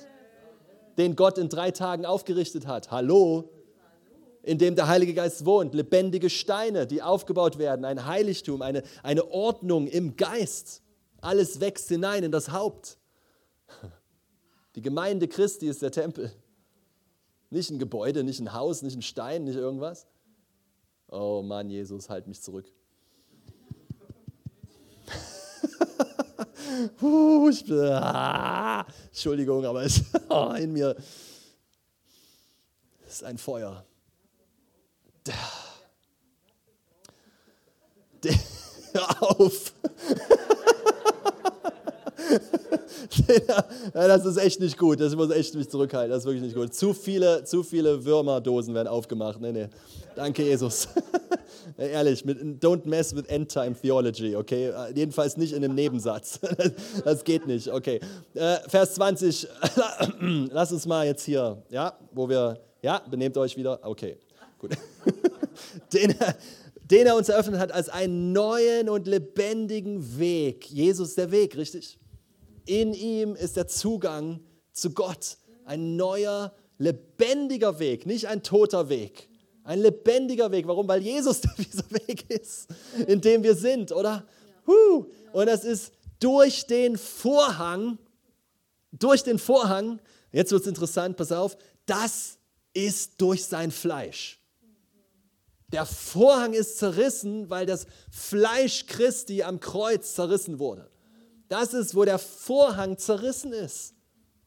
den Gott in drei Tagen aufgerichtet hat. Hallo? in dem der Heilige Geist wohnt, lebendige Steine, die aufgebaut werden, ein Heiligtum, eine, eine Ordnung im Geist. Alles wächst hinein in das Haupt. Die Gemeinde Christi ist der Tempel. Nicht ein Gebäude, nicht ein Haus, nicht ein Stein, nicht irgendwas. Oh Mann, Jesus, halt mich zurück. uh, ich, ah, Entschuldigung, aber es, oh, in mir ist ein Feuer. Hör auf. ja, das ist echt nicht gut. Das muss echt mich zurückhalten. Das ist wirklich nicht gut. Zu viele, zu viele Würmerdosen werden aufgemacht. Nee, nee. Danke, Jesus. Ehrlich, mit, don't mess with end-time theology, okay? Jedenfalls nicht in einem Nebensatz. das geht nicht, okay. Äh, Vers 20, lass uns mal jetzt hier, ja, wo wir, ja, benehmt euch wieder, okay. Gut. den, er, den er uns eröffnet hat als einen neuen und lebendigen Weg. Jesus der Weg, richtig? In ihm ist der Zugang zu Gott. Ein neuer, lebendiger Weg, nicht ein toter Weg. Ein lebendiger Weg. Warum? Weil Jesus dieser Weg ist, in dem wir sind, oder? Und das ist durch den Vorhang, durch den Vorhang, jetzt wird es interessant, pass auf, das ist durch sein Fleisch. Der Vorhang ist zerrissen, weil das Fleisch Christi am Kreuz zerrissen wurde. Das ist, wo der Vorhang zerrissen ist.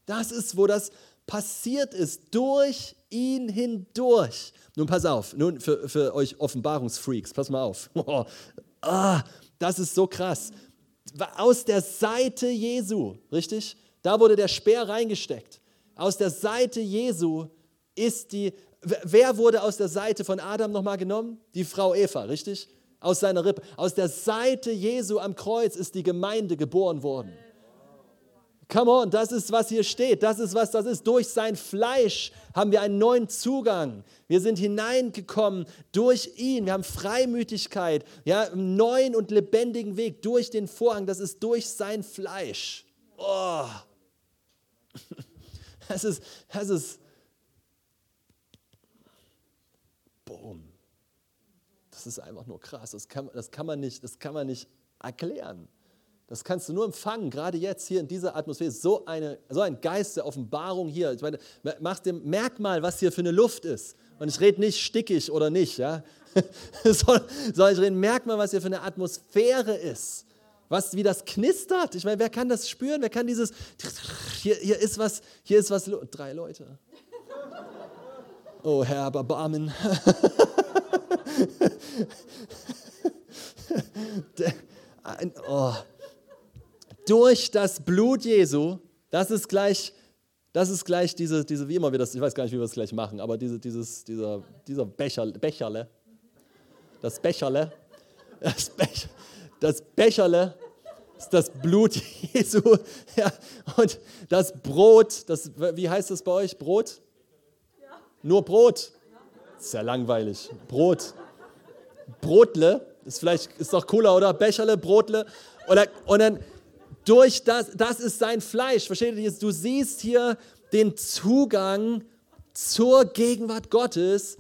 Das ist, wo das passiert ist, durch ihn hindurch. Nun pass auf, nun für, für euch Offenbarungsfreaks, pass mal auf. Ah, das ist so krass. Aus der Seite Jesu, richtig? Da wurde der Speer reingesteckt. Aus der Seite Jesu ist die, Wer wurde aus der Seite von Adam nochmal genommen? Die Frau Eva, richtig? Aus seiner Rippe. Aus der Seite Jesu am Kreuz ist die Gemeinde geboren worden. Come on, das ist, was hier steht. Das ist, was das ist. Durch sein Fleisch haben wir einen neuen Zugang. Wir sind hineingekommen durch ihn. Wir haben Freimütigkeit, ja, einen neuen und lebendigen Weg durch den Vorhang. Das ist durch sein Fleisch. Oh, Das ist, das ist, boom. Das ist einfach nur krass. Das kann, das kann, man, nicht, das kann man nicht erklären. Das kannst du nur empfangen, gerade jetzt hier in dieser Atmosphäre. So, eine, so ein Geist der Offenbarung hier. Ich meine, mach dem Merkmal, was hier für eine Luft ist. Und ich rede nicht stickig oder nicht, ja. Sondern ich rede Merkmal, was hier für eine Atmosphäre ist was, wie das knistert. Ich meine, wer kann das spüren? Wer kann dieses, hier, hier ist was, hier ist was, drei Leute. Oh Herr, Barbarmen. oh. Durch das Blut Jesu, das ist gleich, das ist gleich diese, diese, wie immer wir das, ich weiß gar nicht, wie wir das gleich machen, aber diese, dieses, dieser, dieser Becher, Becherle, das Becherle, das Becherle, das Becherle ist das Blut Jesu ja, und das Brot, das, wie heißt das bei euch? Brot? Ja. Nur Brot? Ist ja langweilig. Brot. Brotle, ist vielleicht ist doch cooler, oder? Becherle, Brotle. Oder, und dann durch das, das ist sein Fleisch. Versteht ihr? Du siehst hier den Zugang zur Gegenwart Gottes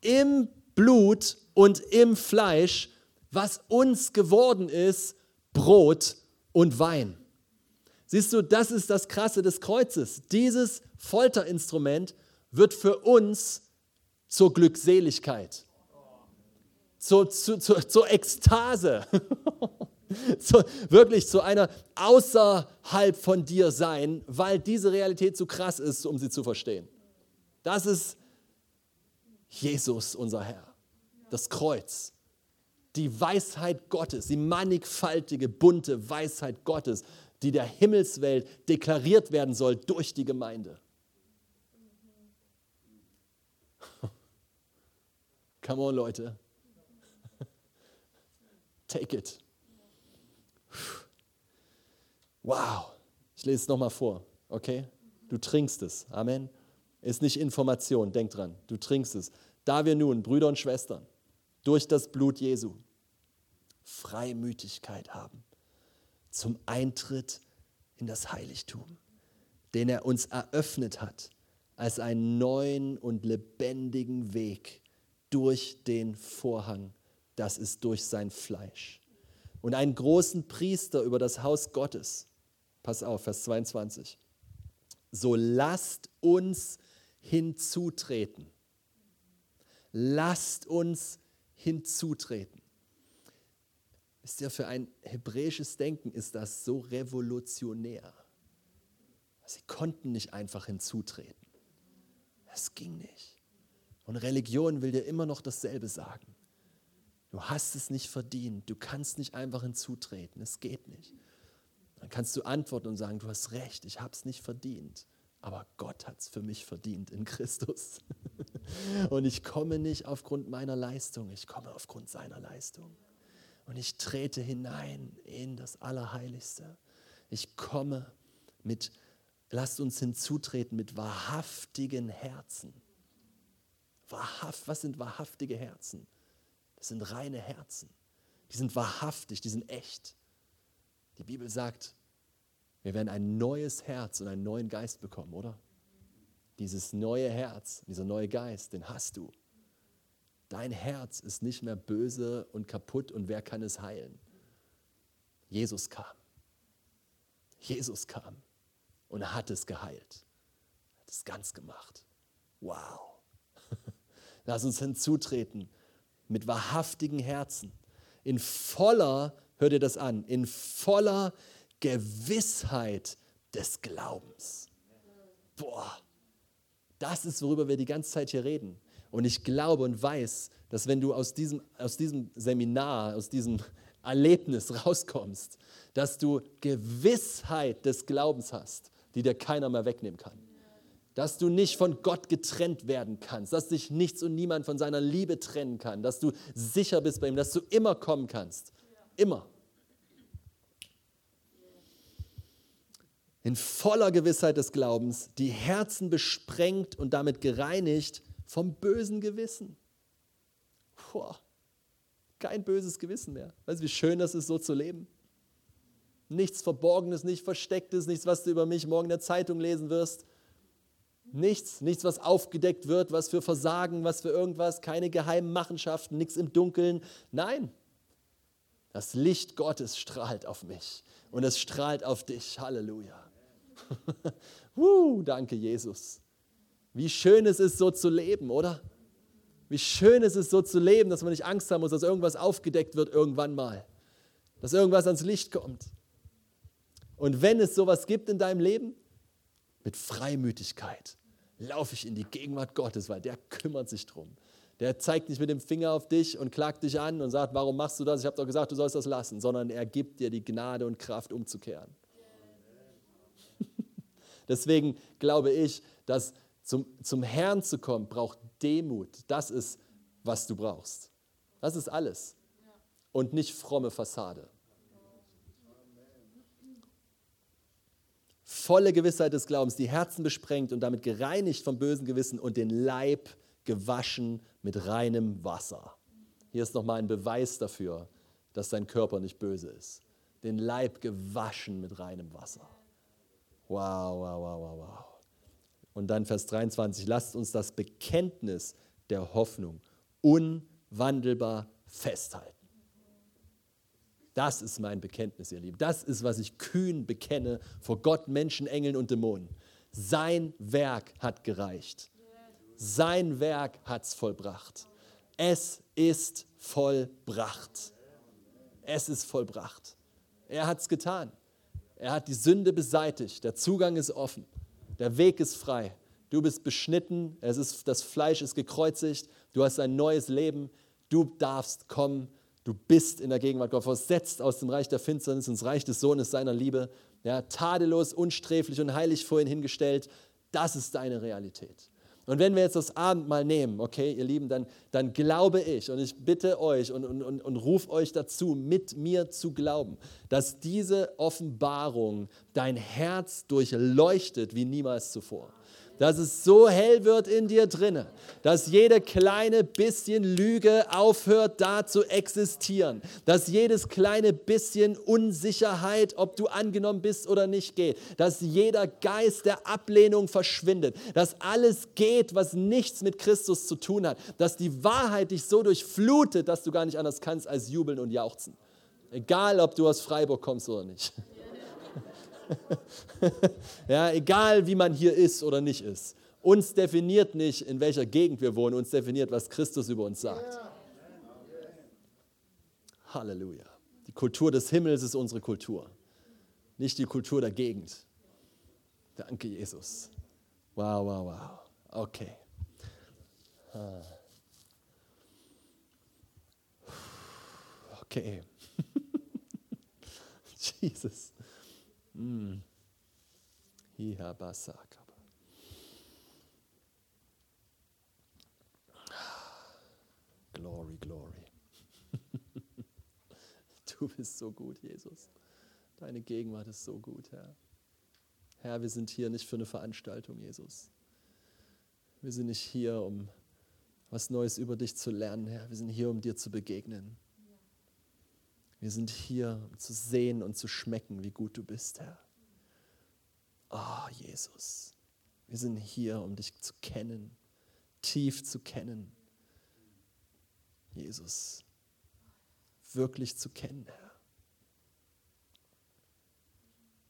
im Blut und im Fleisch was uns geworden ist, Brot und Wein. Siehst du, das ist das Krasse des Kreuzes. Dieses Folterinstrument wird für uns zur Glückseligkeit, zur, zur, zur, zur Ekstase, zu, wirklich zu einer außerhalb von dir sein, weil diese Realität zu krass ist, um sie zu verstehen. Das ist Jesus, unser Herr, das Kreuz die Weisheit Gottes, die mannigfaltige, bunte Weisheit Gottes, die der Himmelswelt deklariert werden soll durch die Gemeinde. Come on, Leute. Take it. Wow. Ich lese es nochmal vor, okay? Du trinkst es. Amen. Ist nicht Information, denk dran. Du trinkst es. Da wir nun, Brüder und Schwestern, durch das Blut Jesu Freimütigkeit haben zum Eintritt in das Heiligtum, den er uns eröffnet hat als einen neuen und lebendigen Weg durch den Vorhang, das ist durch sein Fleisch. Und einen großen Priester über das Haus Gottes. Pass auf, Vers 22. So lasst uns hinzutreten. Lasst uns hinzutreten. Wisst ihr, für ein hebräisches Denken ist das so revolutionär. Sie konnten nicht einfach hinzutreten. Es ging nicht. Und Religion will dir immer noch dasselbe sagen. Du hast es nicht verdient. Du kannst nicht einfach hinzutreten. Es geht nicht. Dann kannst du antworten und sagen, du hast recht, ich habe es nicht verdient. Aber Gott hat es für mich verdient in Christus. Und ich komme nicht aufgrund meiner Leistung, ich komme aufgrund seiner Leistung. Und ich trete hinein in das Allerheiligste. Ich komme mit, lasst uns hinzutreten mit wahrhaftigen Herzen. Wahrhaft, was sind wahrhaftige Herzen? Das sind reine Herzen. Die sind wahrhaftig, die sind echt. Die Bibel sagt, wir werden ein neues Herz und einen neuen Geist bekommen, oder? Dieses neue Herz, dieser neue Geist, den hast du. Dein Herz ist nicht mehr böse und kaputt und wer kann es heilen? Jesus kam. Jesus kam und er hat es geheilt. Hat es ganz gemacht. Wow. Lass uns hinzutreten mit wahrhaftigen Herzen, in voller, hör dir das an, in voller Gewissheit des Glaubens. Boah, das ist, worüber wir die ganze Zeit hier reden. Und ich glaube und weiß, dass wenn du aus diesem, aus diesem Seminar, aus diesem Erlebnis rauskommst, dass du Gewissheit des Glaubens hast, die dir keiner mehr wegnehmen kann. Dass du nicht von Gott getrennt werden kannst, dass dich nichts und niemand von seiner Liebe trennen kann, dass du sicher bist bei ihm, dass du immer kommen kannst. Immer. in voller Gewissheit des Glaubens, die Herzen besprengt und damit gereinigt vom bösen Gewissen. Boah, kein böses Gewissen mehr. Weißt du, wie schön das ist, so zu leben? Nichts Verborgenes, nichts Verstecktes, nichts, was du über mich morgen in der Zeitung lesen wirst. Nichts, nichts, was aufgedeckt wird, was für Versagen, was für irgendwas, keine geheimen Machenschaften, nichts im Dunkeln. Nein, das Licht Gottes strahlt auf mich und es strahlt auf dich. Halleluja. uh, danke, Jesus. Wie schön es ist, so zu leben, oder? Wie schön es ist, so zu leben, dass man nicht Angst haben muss, dass irgendwas aufgedeckt wird irgendwann mal. Dass irgendwas ans Licht kommt. Und wenn es sowas gibt in deinem Leben, mit Freimütigkeit, laufe ich in die Gegenwart Gottes, weil der kümmert sich drum. Der zeigt nicht mit dem Finger auf dich und klagt dich an und sagt, warum machst du das? Ich habe doch gesagt, du sollst das lassen, sondern er gibt dir die Gnade und Kraft umzukehren. Deswegen glaube ich, dass zum, zum Herrn zu kommen, braucht Demut. Das ist, was du brauchst. Das ist alles. Und nicht fromme Fassade. Volle Gewissheit des Glaubens, die Herzen besprengt und damit gereinigt vom bösen Gewissen und den Leib gewaschen mit reinem Wasser. Hier ist nochmal ein Beweis dafür, dass dein Körper nicht böse ist. Den Leib gewaschen mit reinem Wasser. Wow, wow, wow, wow, wow. Und dann Vers 23, lasst uns das Bekenntnis der Hoffnung unwandelbar festhalten. Das ist mein Bekenntnis, ihr Lieben. Das ist, was ich kühn bekenne vor Gott, Menschen, Engeln und Dämonen. Sein Werk hat gereicht. Sein Werk hat es vollbracht. Es ist vollbracht. Es ist vollbracht. Er hat es getan. Er hat die Sünde beseitigt. Der Zugang ist offen. Der Weg ist frei. Du bist beschnitten. Es ist, das Fleisch ist gekreuzigt. Du hast ein neues Leben. Du darfst kommen Du bist in der Gegenwart Gott, versetzt aus dem Reich der Finsternis ins Reich des Sohnes seiner Liebe, ja, tadellos, unsträflich und heilig vor ihn hingestellt. Das ist deine Realität. Und wenn wir jetzt das Abendmahl nehmen, okay, ihr Lieben, dann, dann glaube ich und ich bitte euch und, und, und, und rufe euch dazu, mit mir zu glauben, dass diese Offenbarung dein Herz durchleuchtet wie niemals zuvor dass es so hell wird in dir drinne, dass jede kleine bisschen Lüge aufhört, da zu existieren, dass jedes kleine bisschen Unsicherheit, ob du angenommen bist oder nicht, geht, dass jeder Geist der Ablehnung verschwindet, dass alles geht, was nichts mit Christus zu tun hat, dass die Wahrheit dich so durchflutet, dass du gar nicht anders kannst als jubeln und jauchzen. Egal, ob du aus Freiburg kommst oder nicht. ja, egal wie man hier ist oder nicht ist. Uns definiert nicht, in welcher Gegend wir wohnen, uns definiert, was Christus über uns sagt. Halleluja. Die Kultur des Himmels ist unsere Kultur, nicht die Kultur der Gegend. Danke, Jesus. Wow, wow, wow. Okay. Okay. Jesus. Mm. Glory, glory. Du bist so gut, Jesus. Deine Gegenwart ist so gut, Herr. Herr, wir sind hier nicht für eine Veranstaltung, Jesus. Wir sind nicht hier, um was Neues über dich zu lernen, Herr. Wir sind hier, um dir zu begegnen. Wir sind hier, um zu sehen und zu schmecken, wie gut du bist, Herr. Oh, Jesus, wir sind hier, um dich zu kennen, tief zu kennen. Jesus, wirklich zu kennen, Herr.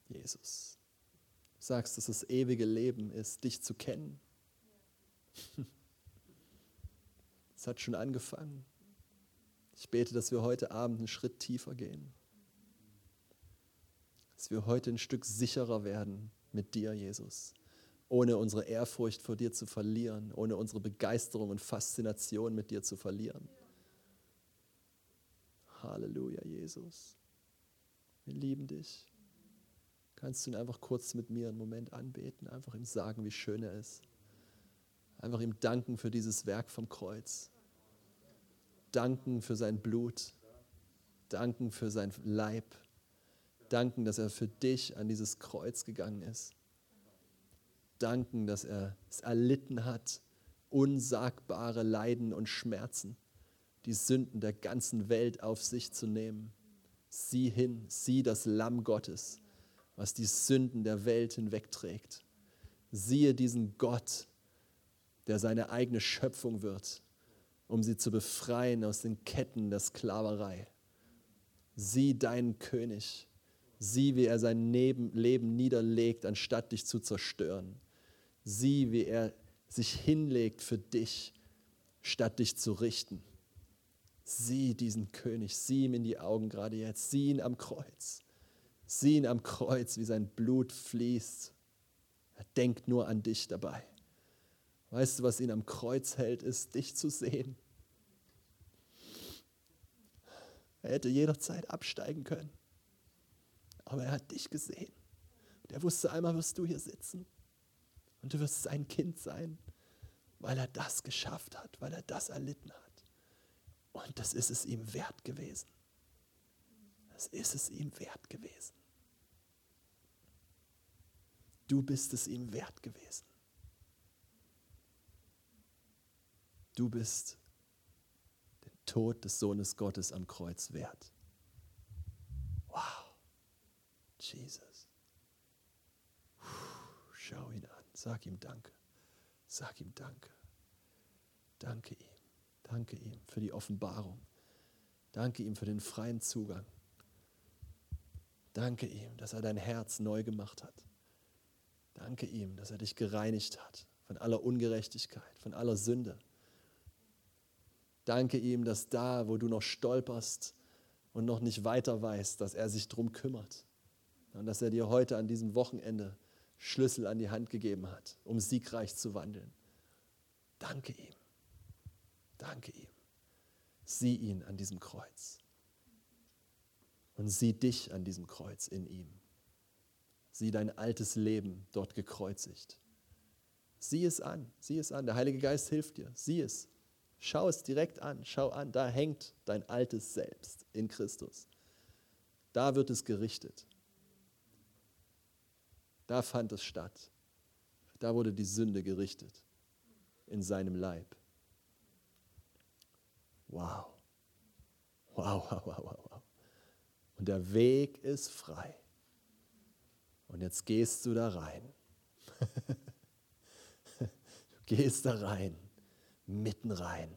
Jesus, du sagst, dass das ewige Leben ist, dich zu kennen. Es hat schon angefangen. Ich bete, dass wir heute Abend einen Schritt tiefer gehen. Dass wir heute ein Stück sicherer werden mit dir, Jesus. Ohne unsere Ehrfurcht vor dir zu verlieren, ohne unsere Begeisterung und Faszination mit dir zu verlieren. Halleluja, Jesus. Wir lieben dich. Kannst du ihn einfach kurz mit mir einen Moment anbeten, einfach ihm sagen, wie schön er ist. Einfach ihm danken für dieses Werk vom Kreuz danken für sein Blut, danken für sein Leib, danken, dass er für dich an dieses Kreuz gegangen ist, danken, dass er es erlitten hat, unsagbare Leiden und Schmerzen, die Sünden der ganzen Welt auf sich zu nehmen, Sieh hin, sieh das Lamm Gottes, was die Sünden der Welt hinwegträgt. Siehe diesen Gott, der seine eigene Schöpfung wird, um sie zu befreien aus den Ketten der Sklaverei. Sieh deinen König. Sieh, wie er sein Leben niederlegt, anstatt dich zu zerstören. Sieh, wie er sich hinlegt für dich, statt dich zu richten. Sieh diesen König, sieh ihm in die Augen gerade jetzt, sieh ihn am Kreuz. Sieh ihn am Kreuz, wie sein Blut fließt. Er denkt nur an dich dabei. Weißt du, was ihn am Kreuz hält, ist, dich zu sehen. Er hätte jederzeit absteigen können. Aber er hat dich gesehen. Und er wusste, einmal wirst du hier sitzen. Und du wirst sein Kind sein, weil er das geschafft hat, weil er das erlitten hat. Und das ist es ihm wert gewesen. Das ist es ihm wert gewesen. Du bist es ihm wert gewesen. Du bist den Tod des Sohnes Gottes am Kreuz wert. Wow. Jesus. Schau ihn an. Sag ihm Danke. Sag ihm Danke. Danke ihm. Danke ihm für die Offenbarung. Danke ihm für den freien Zugang. Danke ihm, dass er dein Herz neu gemacht hat. Danke ihm, dass er dich gereinigt hat von aller Ungerechtigkeit, von aller Sünde. Danke ihm, dass da, wo du noch stolperst und noch nicht weiter weißt, dass er sich darum kümmert. Und dass er dir heute an diesem Wochenende Schlüssel an die Hand gegeben hat, um siegreich zu wandeln. Danke ihm. Danke ihm. Sieh ihn an diesem Kreuz. Und sieh dich an diesem Kreuz in ihm. Sieh dein altes Leben dort gekreuzigt. Sieh es an, sieh es an. Der Heilige Geist hilft dir. Sieh es. Schau es direkt an. Schau an, da hängt dein altes Selbst in Christus. Da wird es gerichtet. Da fand es statt. Da wurde die Sünde gerichtet in seinem Leib. Wow. Wow, wow, wow, wow, wow. Und der Weg ist frei. Und jetzt gehst du da rein. du gehst da rein, mitten rein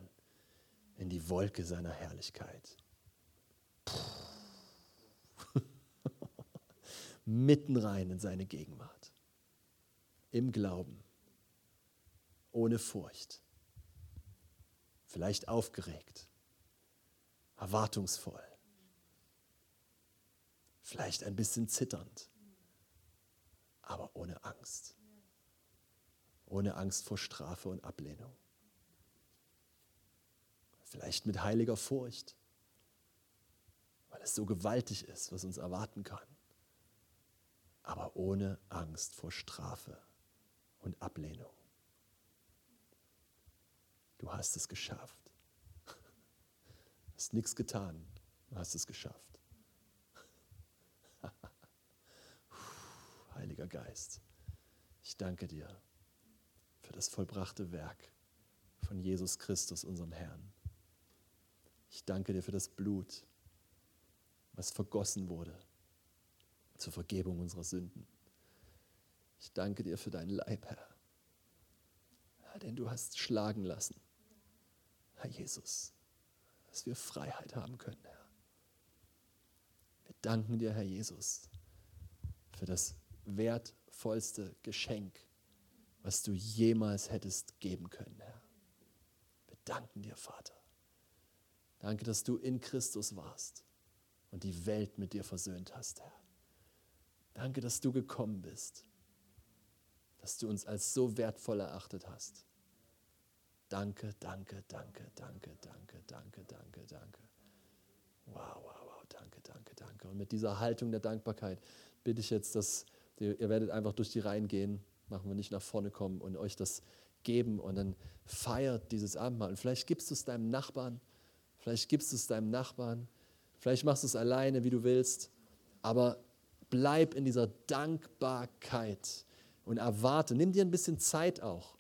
in die Wolke seiner Herrlichkeit. mitten rein in seine Gegenwart. Im Glauben. Ohne Furcht. Vielleicht aufgeregt. Erwartungsvoll. Vielleicht ein bisschen zitternd. Aber ohne Angst. Ohne Angst vor Strafe und Ablehnung. Vielleicht mit heiliger Furcht, weil es so gewaltig ist, was uns erwarten kann aber ohne Angst vor Strafe und Ablehnung. Du hast es geschafft. Du hast nichts getan, du hast es geschafft. Heiliger Geist, ich danke dir für das vollbrachte Werk von Jesus Christus, unserem Herrn. Ich danke dir für das Blut, was vergossen wurde zur Vergebung unserer Sünden. Ich danke dir für deinen Leib, Herr, den du hast schlagen lassen. Herr Jesus, dass wir Freiheit haben können, Herr. Wir danken dir, Herr Jesus, für das wertvollste Geschenk, was du jemals hättest geben können, Herr. Wir danken dir, Vater. Danke, dass du in Christus warst und die Welt mit dir versöhnt hast, Herr. Danke, dass du gekommen bist, dass du uns als so wertvoll erachtet hast. Danke, danke, danke, danke, danke, danke, danke, danke. Wow, wow, wow, danke, danke, danke. Und mit dieser Haltung der Dankbarkeit bitte ich jetzt, dass ihr, ihr werdet einfach durch die Reihen gehen, machen wir nicht nach vorne kommen und euch das geben und dann feiert dieses Abendmahl. Und vielleicht gibst du es deinem Nachbarn, vielleicht gibst du es deinem Nachbarn, vielleicht machst du es alleine, wie du willst, aber bleib in dieser Dankbarkeit und erwarte. Nimm dir ein bisschen Zeit auch.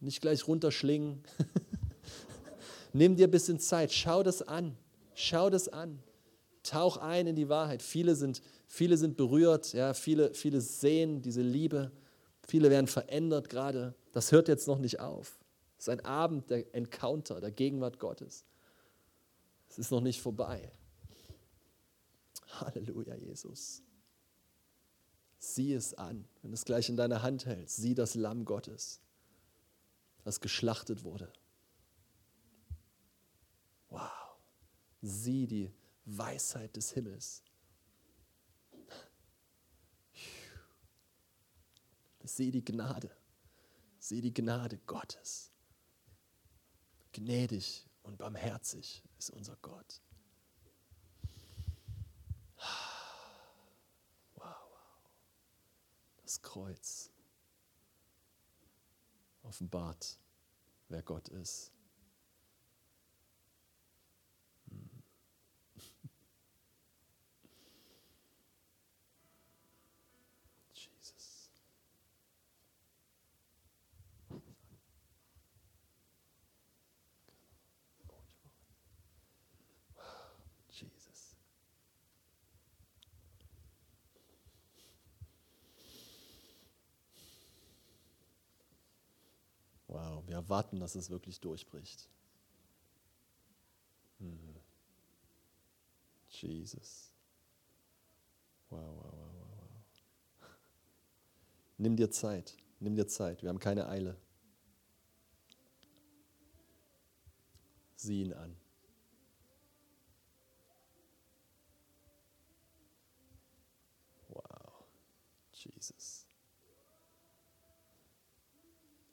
Nicht gleich runterschlingen. Nimm dir ein bisschen Zeit. Schau das an. Schau das an. Tauch ein in die Wahrheit. Viele sind, viele sind berührt, ja, viele, viele sehen diese Liebe, viele werden verändert gerade. Das hört jetzt noch nicht auf. Es ist ein Abend der Encounter, der Gegenwart Gottes. Es ist noch nicht vorbei. Halleluja, Jesus. Sieh es an, wenn du es gleich in deiner Hand hältst. Sieh das Lamm Gottes, das geschlachtet wurde. Wow. Sieh die Weisheit des Himmels. Sieh die Gnade. Sieh die Gnade Gottes. Gnädig und barmherzig ist unser Gott. Wow, wow. Das Kreuz offenbart, wer Gott ist. Wir erwarten, dass es wirklich durchbricht. Mhm. Jesus. Wow, wow, wow, wow, wow. Nimm dir Zeit, nimm dir Zeit. Wir haben keine Eile. Sieh ihn an. Wow, Jesus.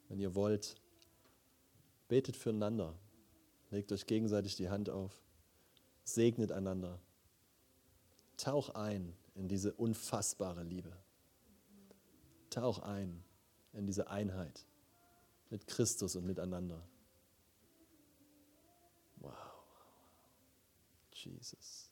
Wenn ihr wollt, Betet füreinander. Legt euch gegenseitig die Hand auf. Segnet einander. Tauch ein in diese unfassbare Liebe. Tauch ein in diese Einheit mit Christus und miteinander. Wow. Jesus.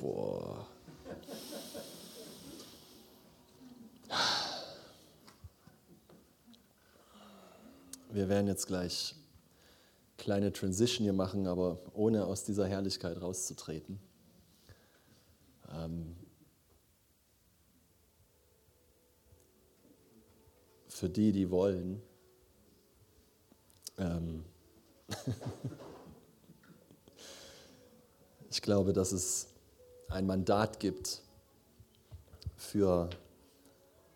Boah. Wir werden jetzt gleich kleine Transition hier machen, aber ohne aus dieser Herrlichkeit rauszutreten. Ähm für die, die wollen, ähm ich glaube, dass es ein Mandat gibt für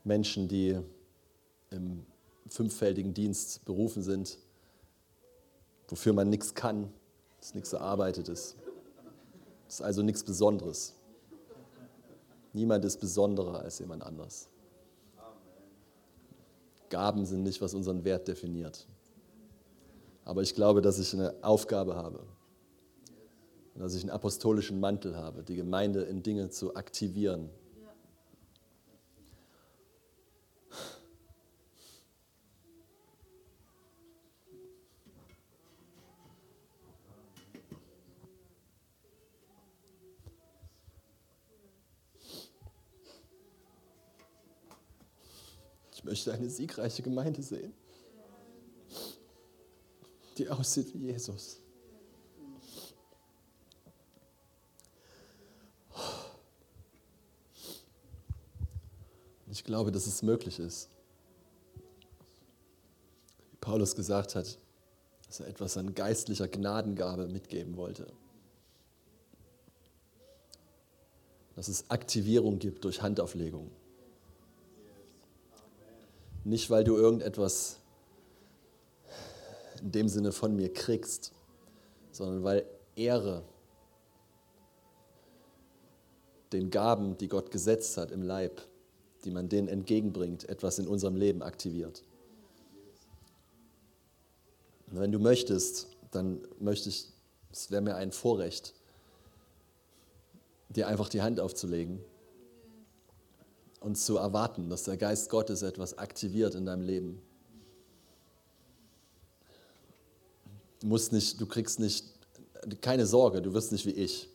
Menschen, die im fünffältigen Dienst berufen sind, wofür man nichts kann, dass nichts erarbeitet ist. Das ist also nichts Besonderes. Niemand ist besonderer als jemand anders. Gaben sind nicht, was unseren Wert definiert. Aber ich glaube, dass ich eine Aufgabe habe, dass ich einen apostolischen Mantel habe, die Gemeinde in Dinge zu aktivieren. Ich möchte eine siegreiche Gemeinde sehen, die aussieht wie Jesus. Ich glaube, dass es möglich ist. Wie Paulus gesagt hat, dass er etwas an geistlicher Gnadengabe mitgeben wollte. Dass es Aktivierung gibt durch Handauflegung. Nicht, weil du irgendetwas in dem Sinne von mir kriegst, sondern weil Ehre den Gaben, die Gott gesetzt hat im Leib, die man denen entgegenbringt, etwas in unserem Leben aktiviert. Und wenn du möchtest, dann möchte ich, es wäre mir ein Vorrecht, dir einfach die Hand aufzulegen und zu erwarten, dass der Geist Gottes etwas aktiviert in deinem Leben. Du musst nicht, du kriegst nicht, keine Sorge, du wirst nicht wie ich.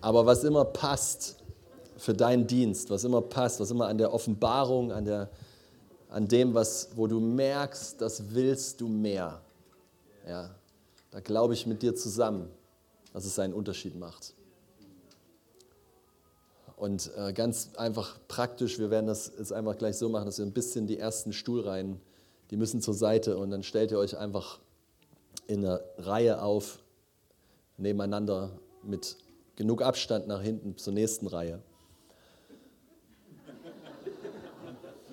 Aber was immer passt für deinen Dienst, was immer passt, was immer an der Offenbarung, an, der, an dem, was, wo du merkst, das willst du mehr. Ja, da glaube ich mit dir zusammen, dass es einen Unterschied macht. Und äh, ganz einfach praktisch, wir werden das jetzt einfach gleich so machen, dass wir ein bisschen die ersten Stuhlreihen, die müssen zur Seite und dann stellt ihr euch einfach in einer Reihe auf, nebeneinander mit genug Abstand nach hinten zur nächsten Reihe.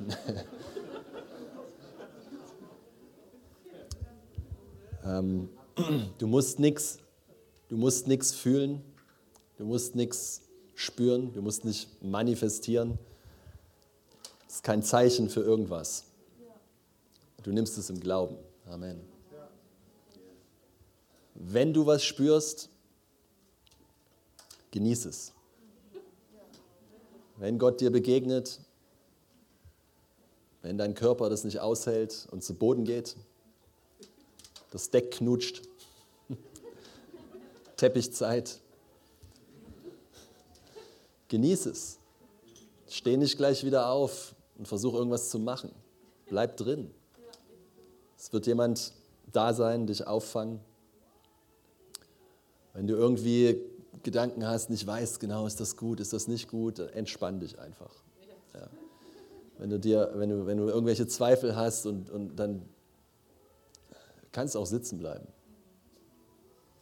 ähm, du musst nichts du musst nichts fühlen, du musst nichts spüren, du musst nicht manifestieren. Das ist kein Zeichen für irgendwas. Du nimmst es im Glauben. Amen. Wenn du was spürst, Genieß es. Wenn Gott dir begegnet, wenn dein Körper das nicht aushält und zu Boden geht, das Deck knutscht, Teppichzeit, genieß es. Steh nicht gleich wieder auf und versuch irgendwas zu machen. Bleib drin. Es wird jemand da sein, dich auffangen. Wenn du irgendwie Gedanken hast, nicht weißt genau, ist das gut, ist das nicht gut, entspann dich einfach. Ja. Wenn, du dir, wenn, du, wenn du irgendwelche Zweifel hast und, und dann kannst du auch sitzen bleiben.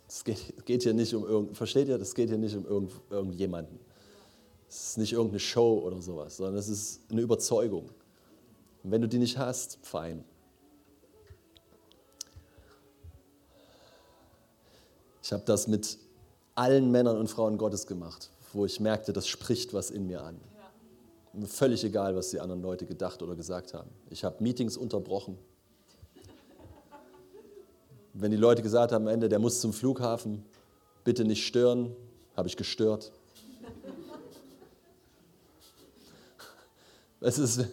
Es geht, geht, hier nicht um irgend, versteht ihr, es geht hier nicht um irgend, irgendjemanden. Es ist nicht irgendeine Show oder sowas, sondern es ist eine Überzeugung. Und wenn du die nicht hast, fein. Ich habe das mit allen Männern und Frauen Gottes gemacht, wo ich merkte, das spricht was in mir an. Mir völlig egal, was die anderen Leute gedacht oder gesagt haben. Ich habe Meetings unterbrochen. Wenn die Leute gesagt haben am Ende, der muss zum Flughafen, bitte nicht stören, habe ich gestört. Es ist,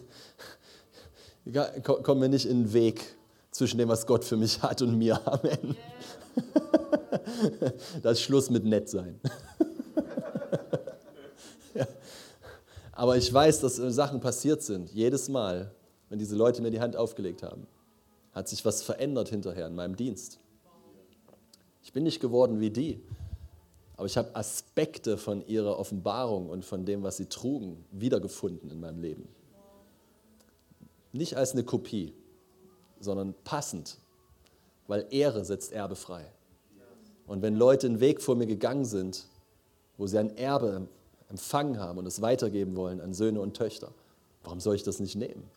komm mir nicht in den Weg zwischen dem, was Gott für mich hat und mir. Amen. Das ist Schluss mit nett sein. Ja. Aber ich weiß, dass Sachen passiert sind. Jedes Mal, wenn diese Leute mir die Hand aufgelegt haben, hat sich was verändert hinterher in meinem Dienst. Ich bin nicht geworden wie die, aber ich habe Aspekte von ihrer Offenbarung und von dem, was sie trugen, wiedergefunden in meinem Leben. Nicht als eine Kopie, sondern passend, weil Ehre setzt Erbe frei. Und wenn Leute einen Weg vor mir gegangen sind, wo sie ein Erbe empfangen haben und es weitergeben wollen an Söhne und Töchter, warum soll ich das nicht nehmen?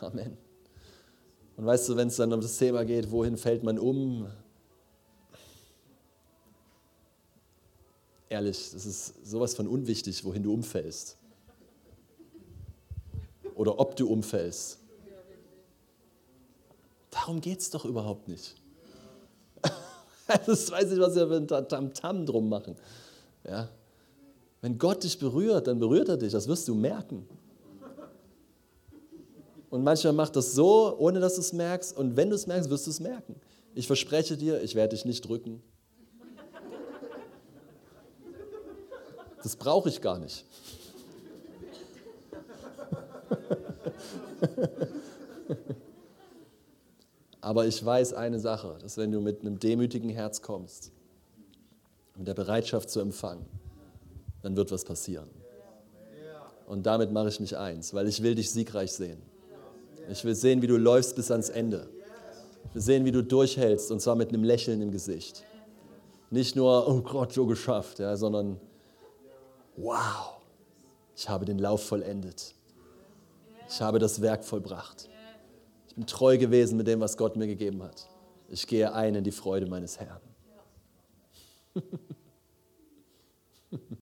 Amen. Und weißt du, wenn es dann um das Thema geht, wohin fällt man um? Ehrlich, das ist sowas von unwichtig, wohin du umfällst. Oder ob du umfällst. Darum geht es doch überhaupt nicht. Das weiß ich, was wir ein Tamtam drum machen. Ja? Wenn Gott dich berührt, dann berührt er dich, das wirst du merken. Und manchmal macht das so, ohne dass du es merkst. Und wenn du es merkst, wirst du es merken. Ich verspreche dir, ich werde dich nicht drücken. Das brauche ich gar nicht. Aber ich weiß eine Sache, dass wenn du mit einem demütigen Herz kommst, mit der Bereitschaft zu empfangen, dann wird was passieren. Und damit mache ich mich eins, weil ich will dich siegreich sehen. Ich will sehen, wie du läufst bis ans Ende. Ich will sehen, wie du durchhältst und zwar mit einem Lächeln im Gesicht. Nicht nur, oh Gott, so geschafft, ja, sondern wow, ich habe den Lauf vollendet. Ich habe das Werk vollbracht. Bin treu gewesen mit dem, was Gott mir gegeben hat. Ich gehe ein in die Freude meines Herrn.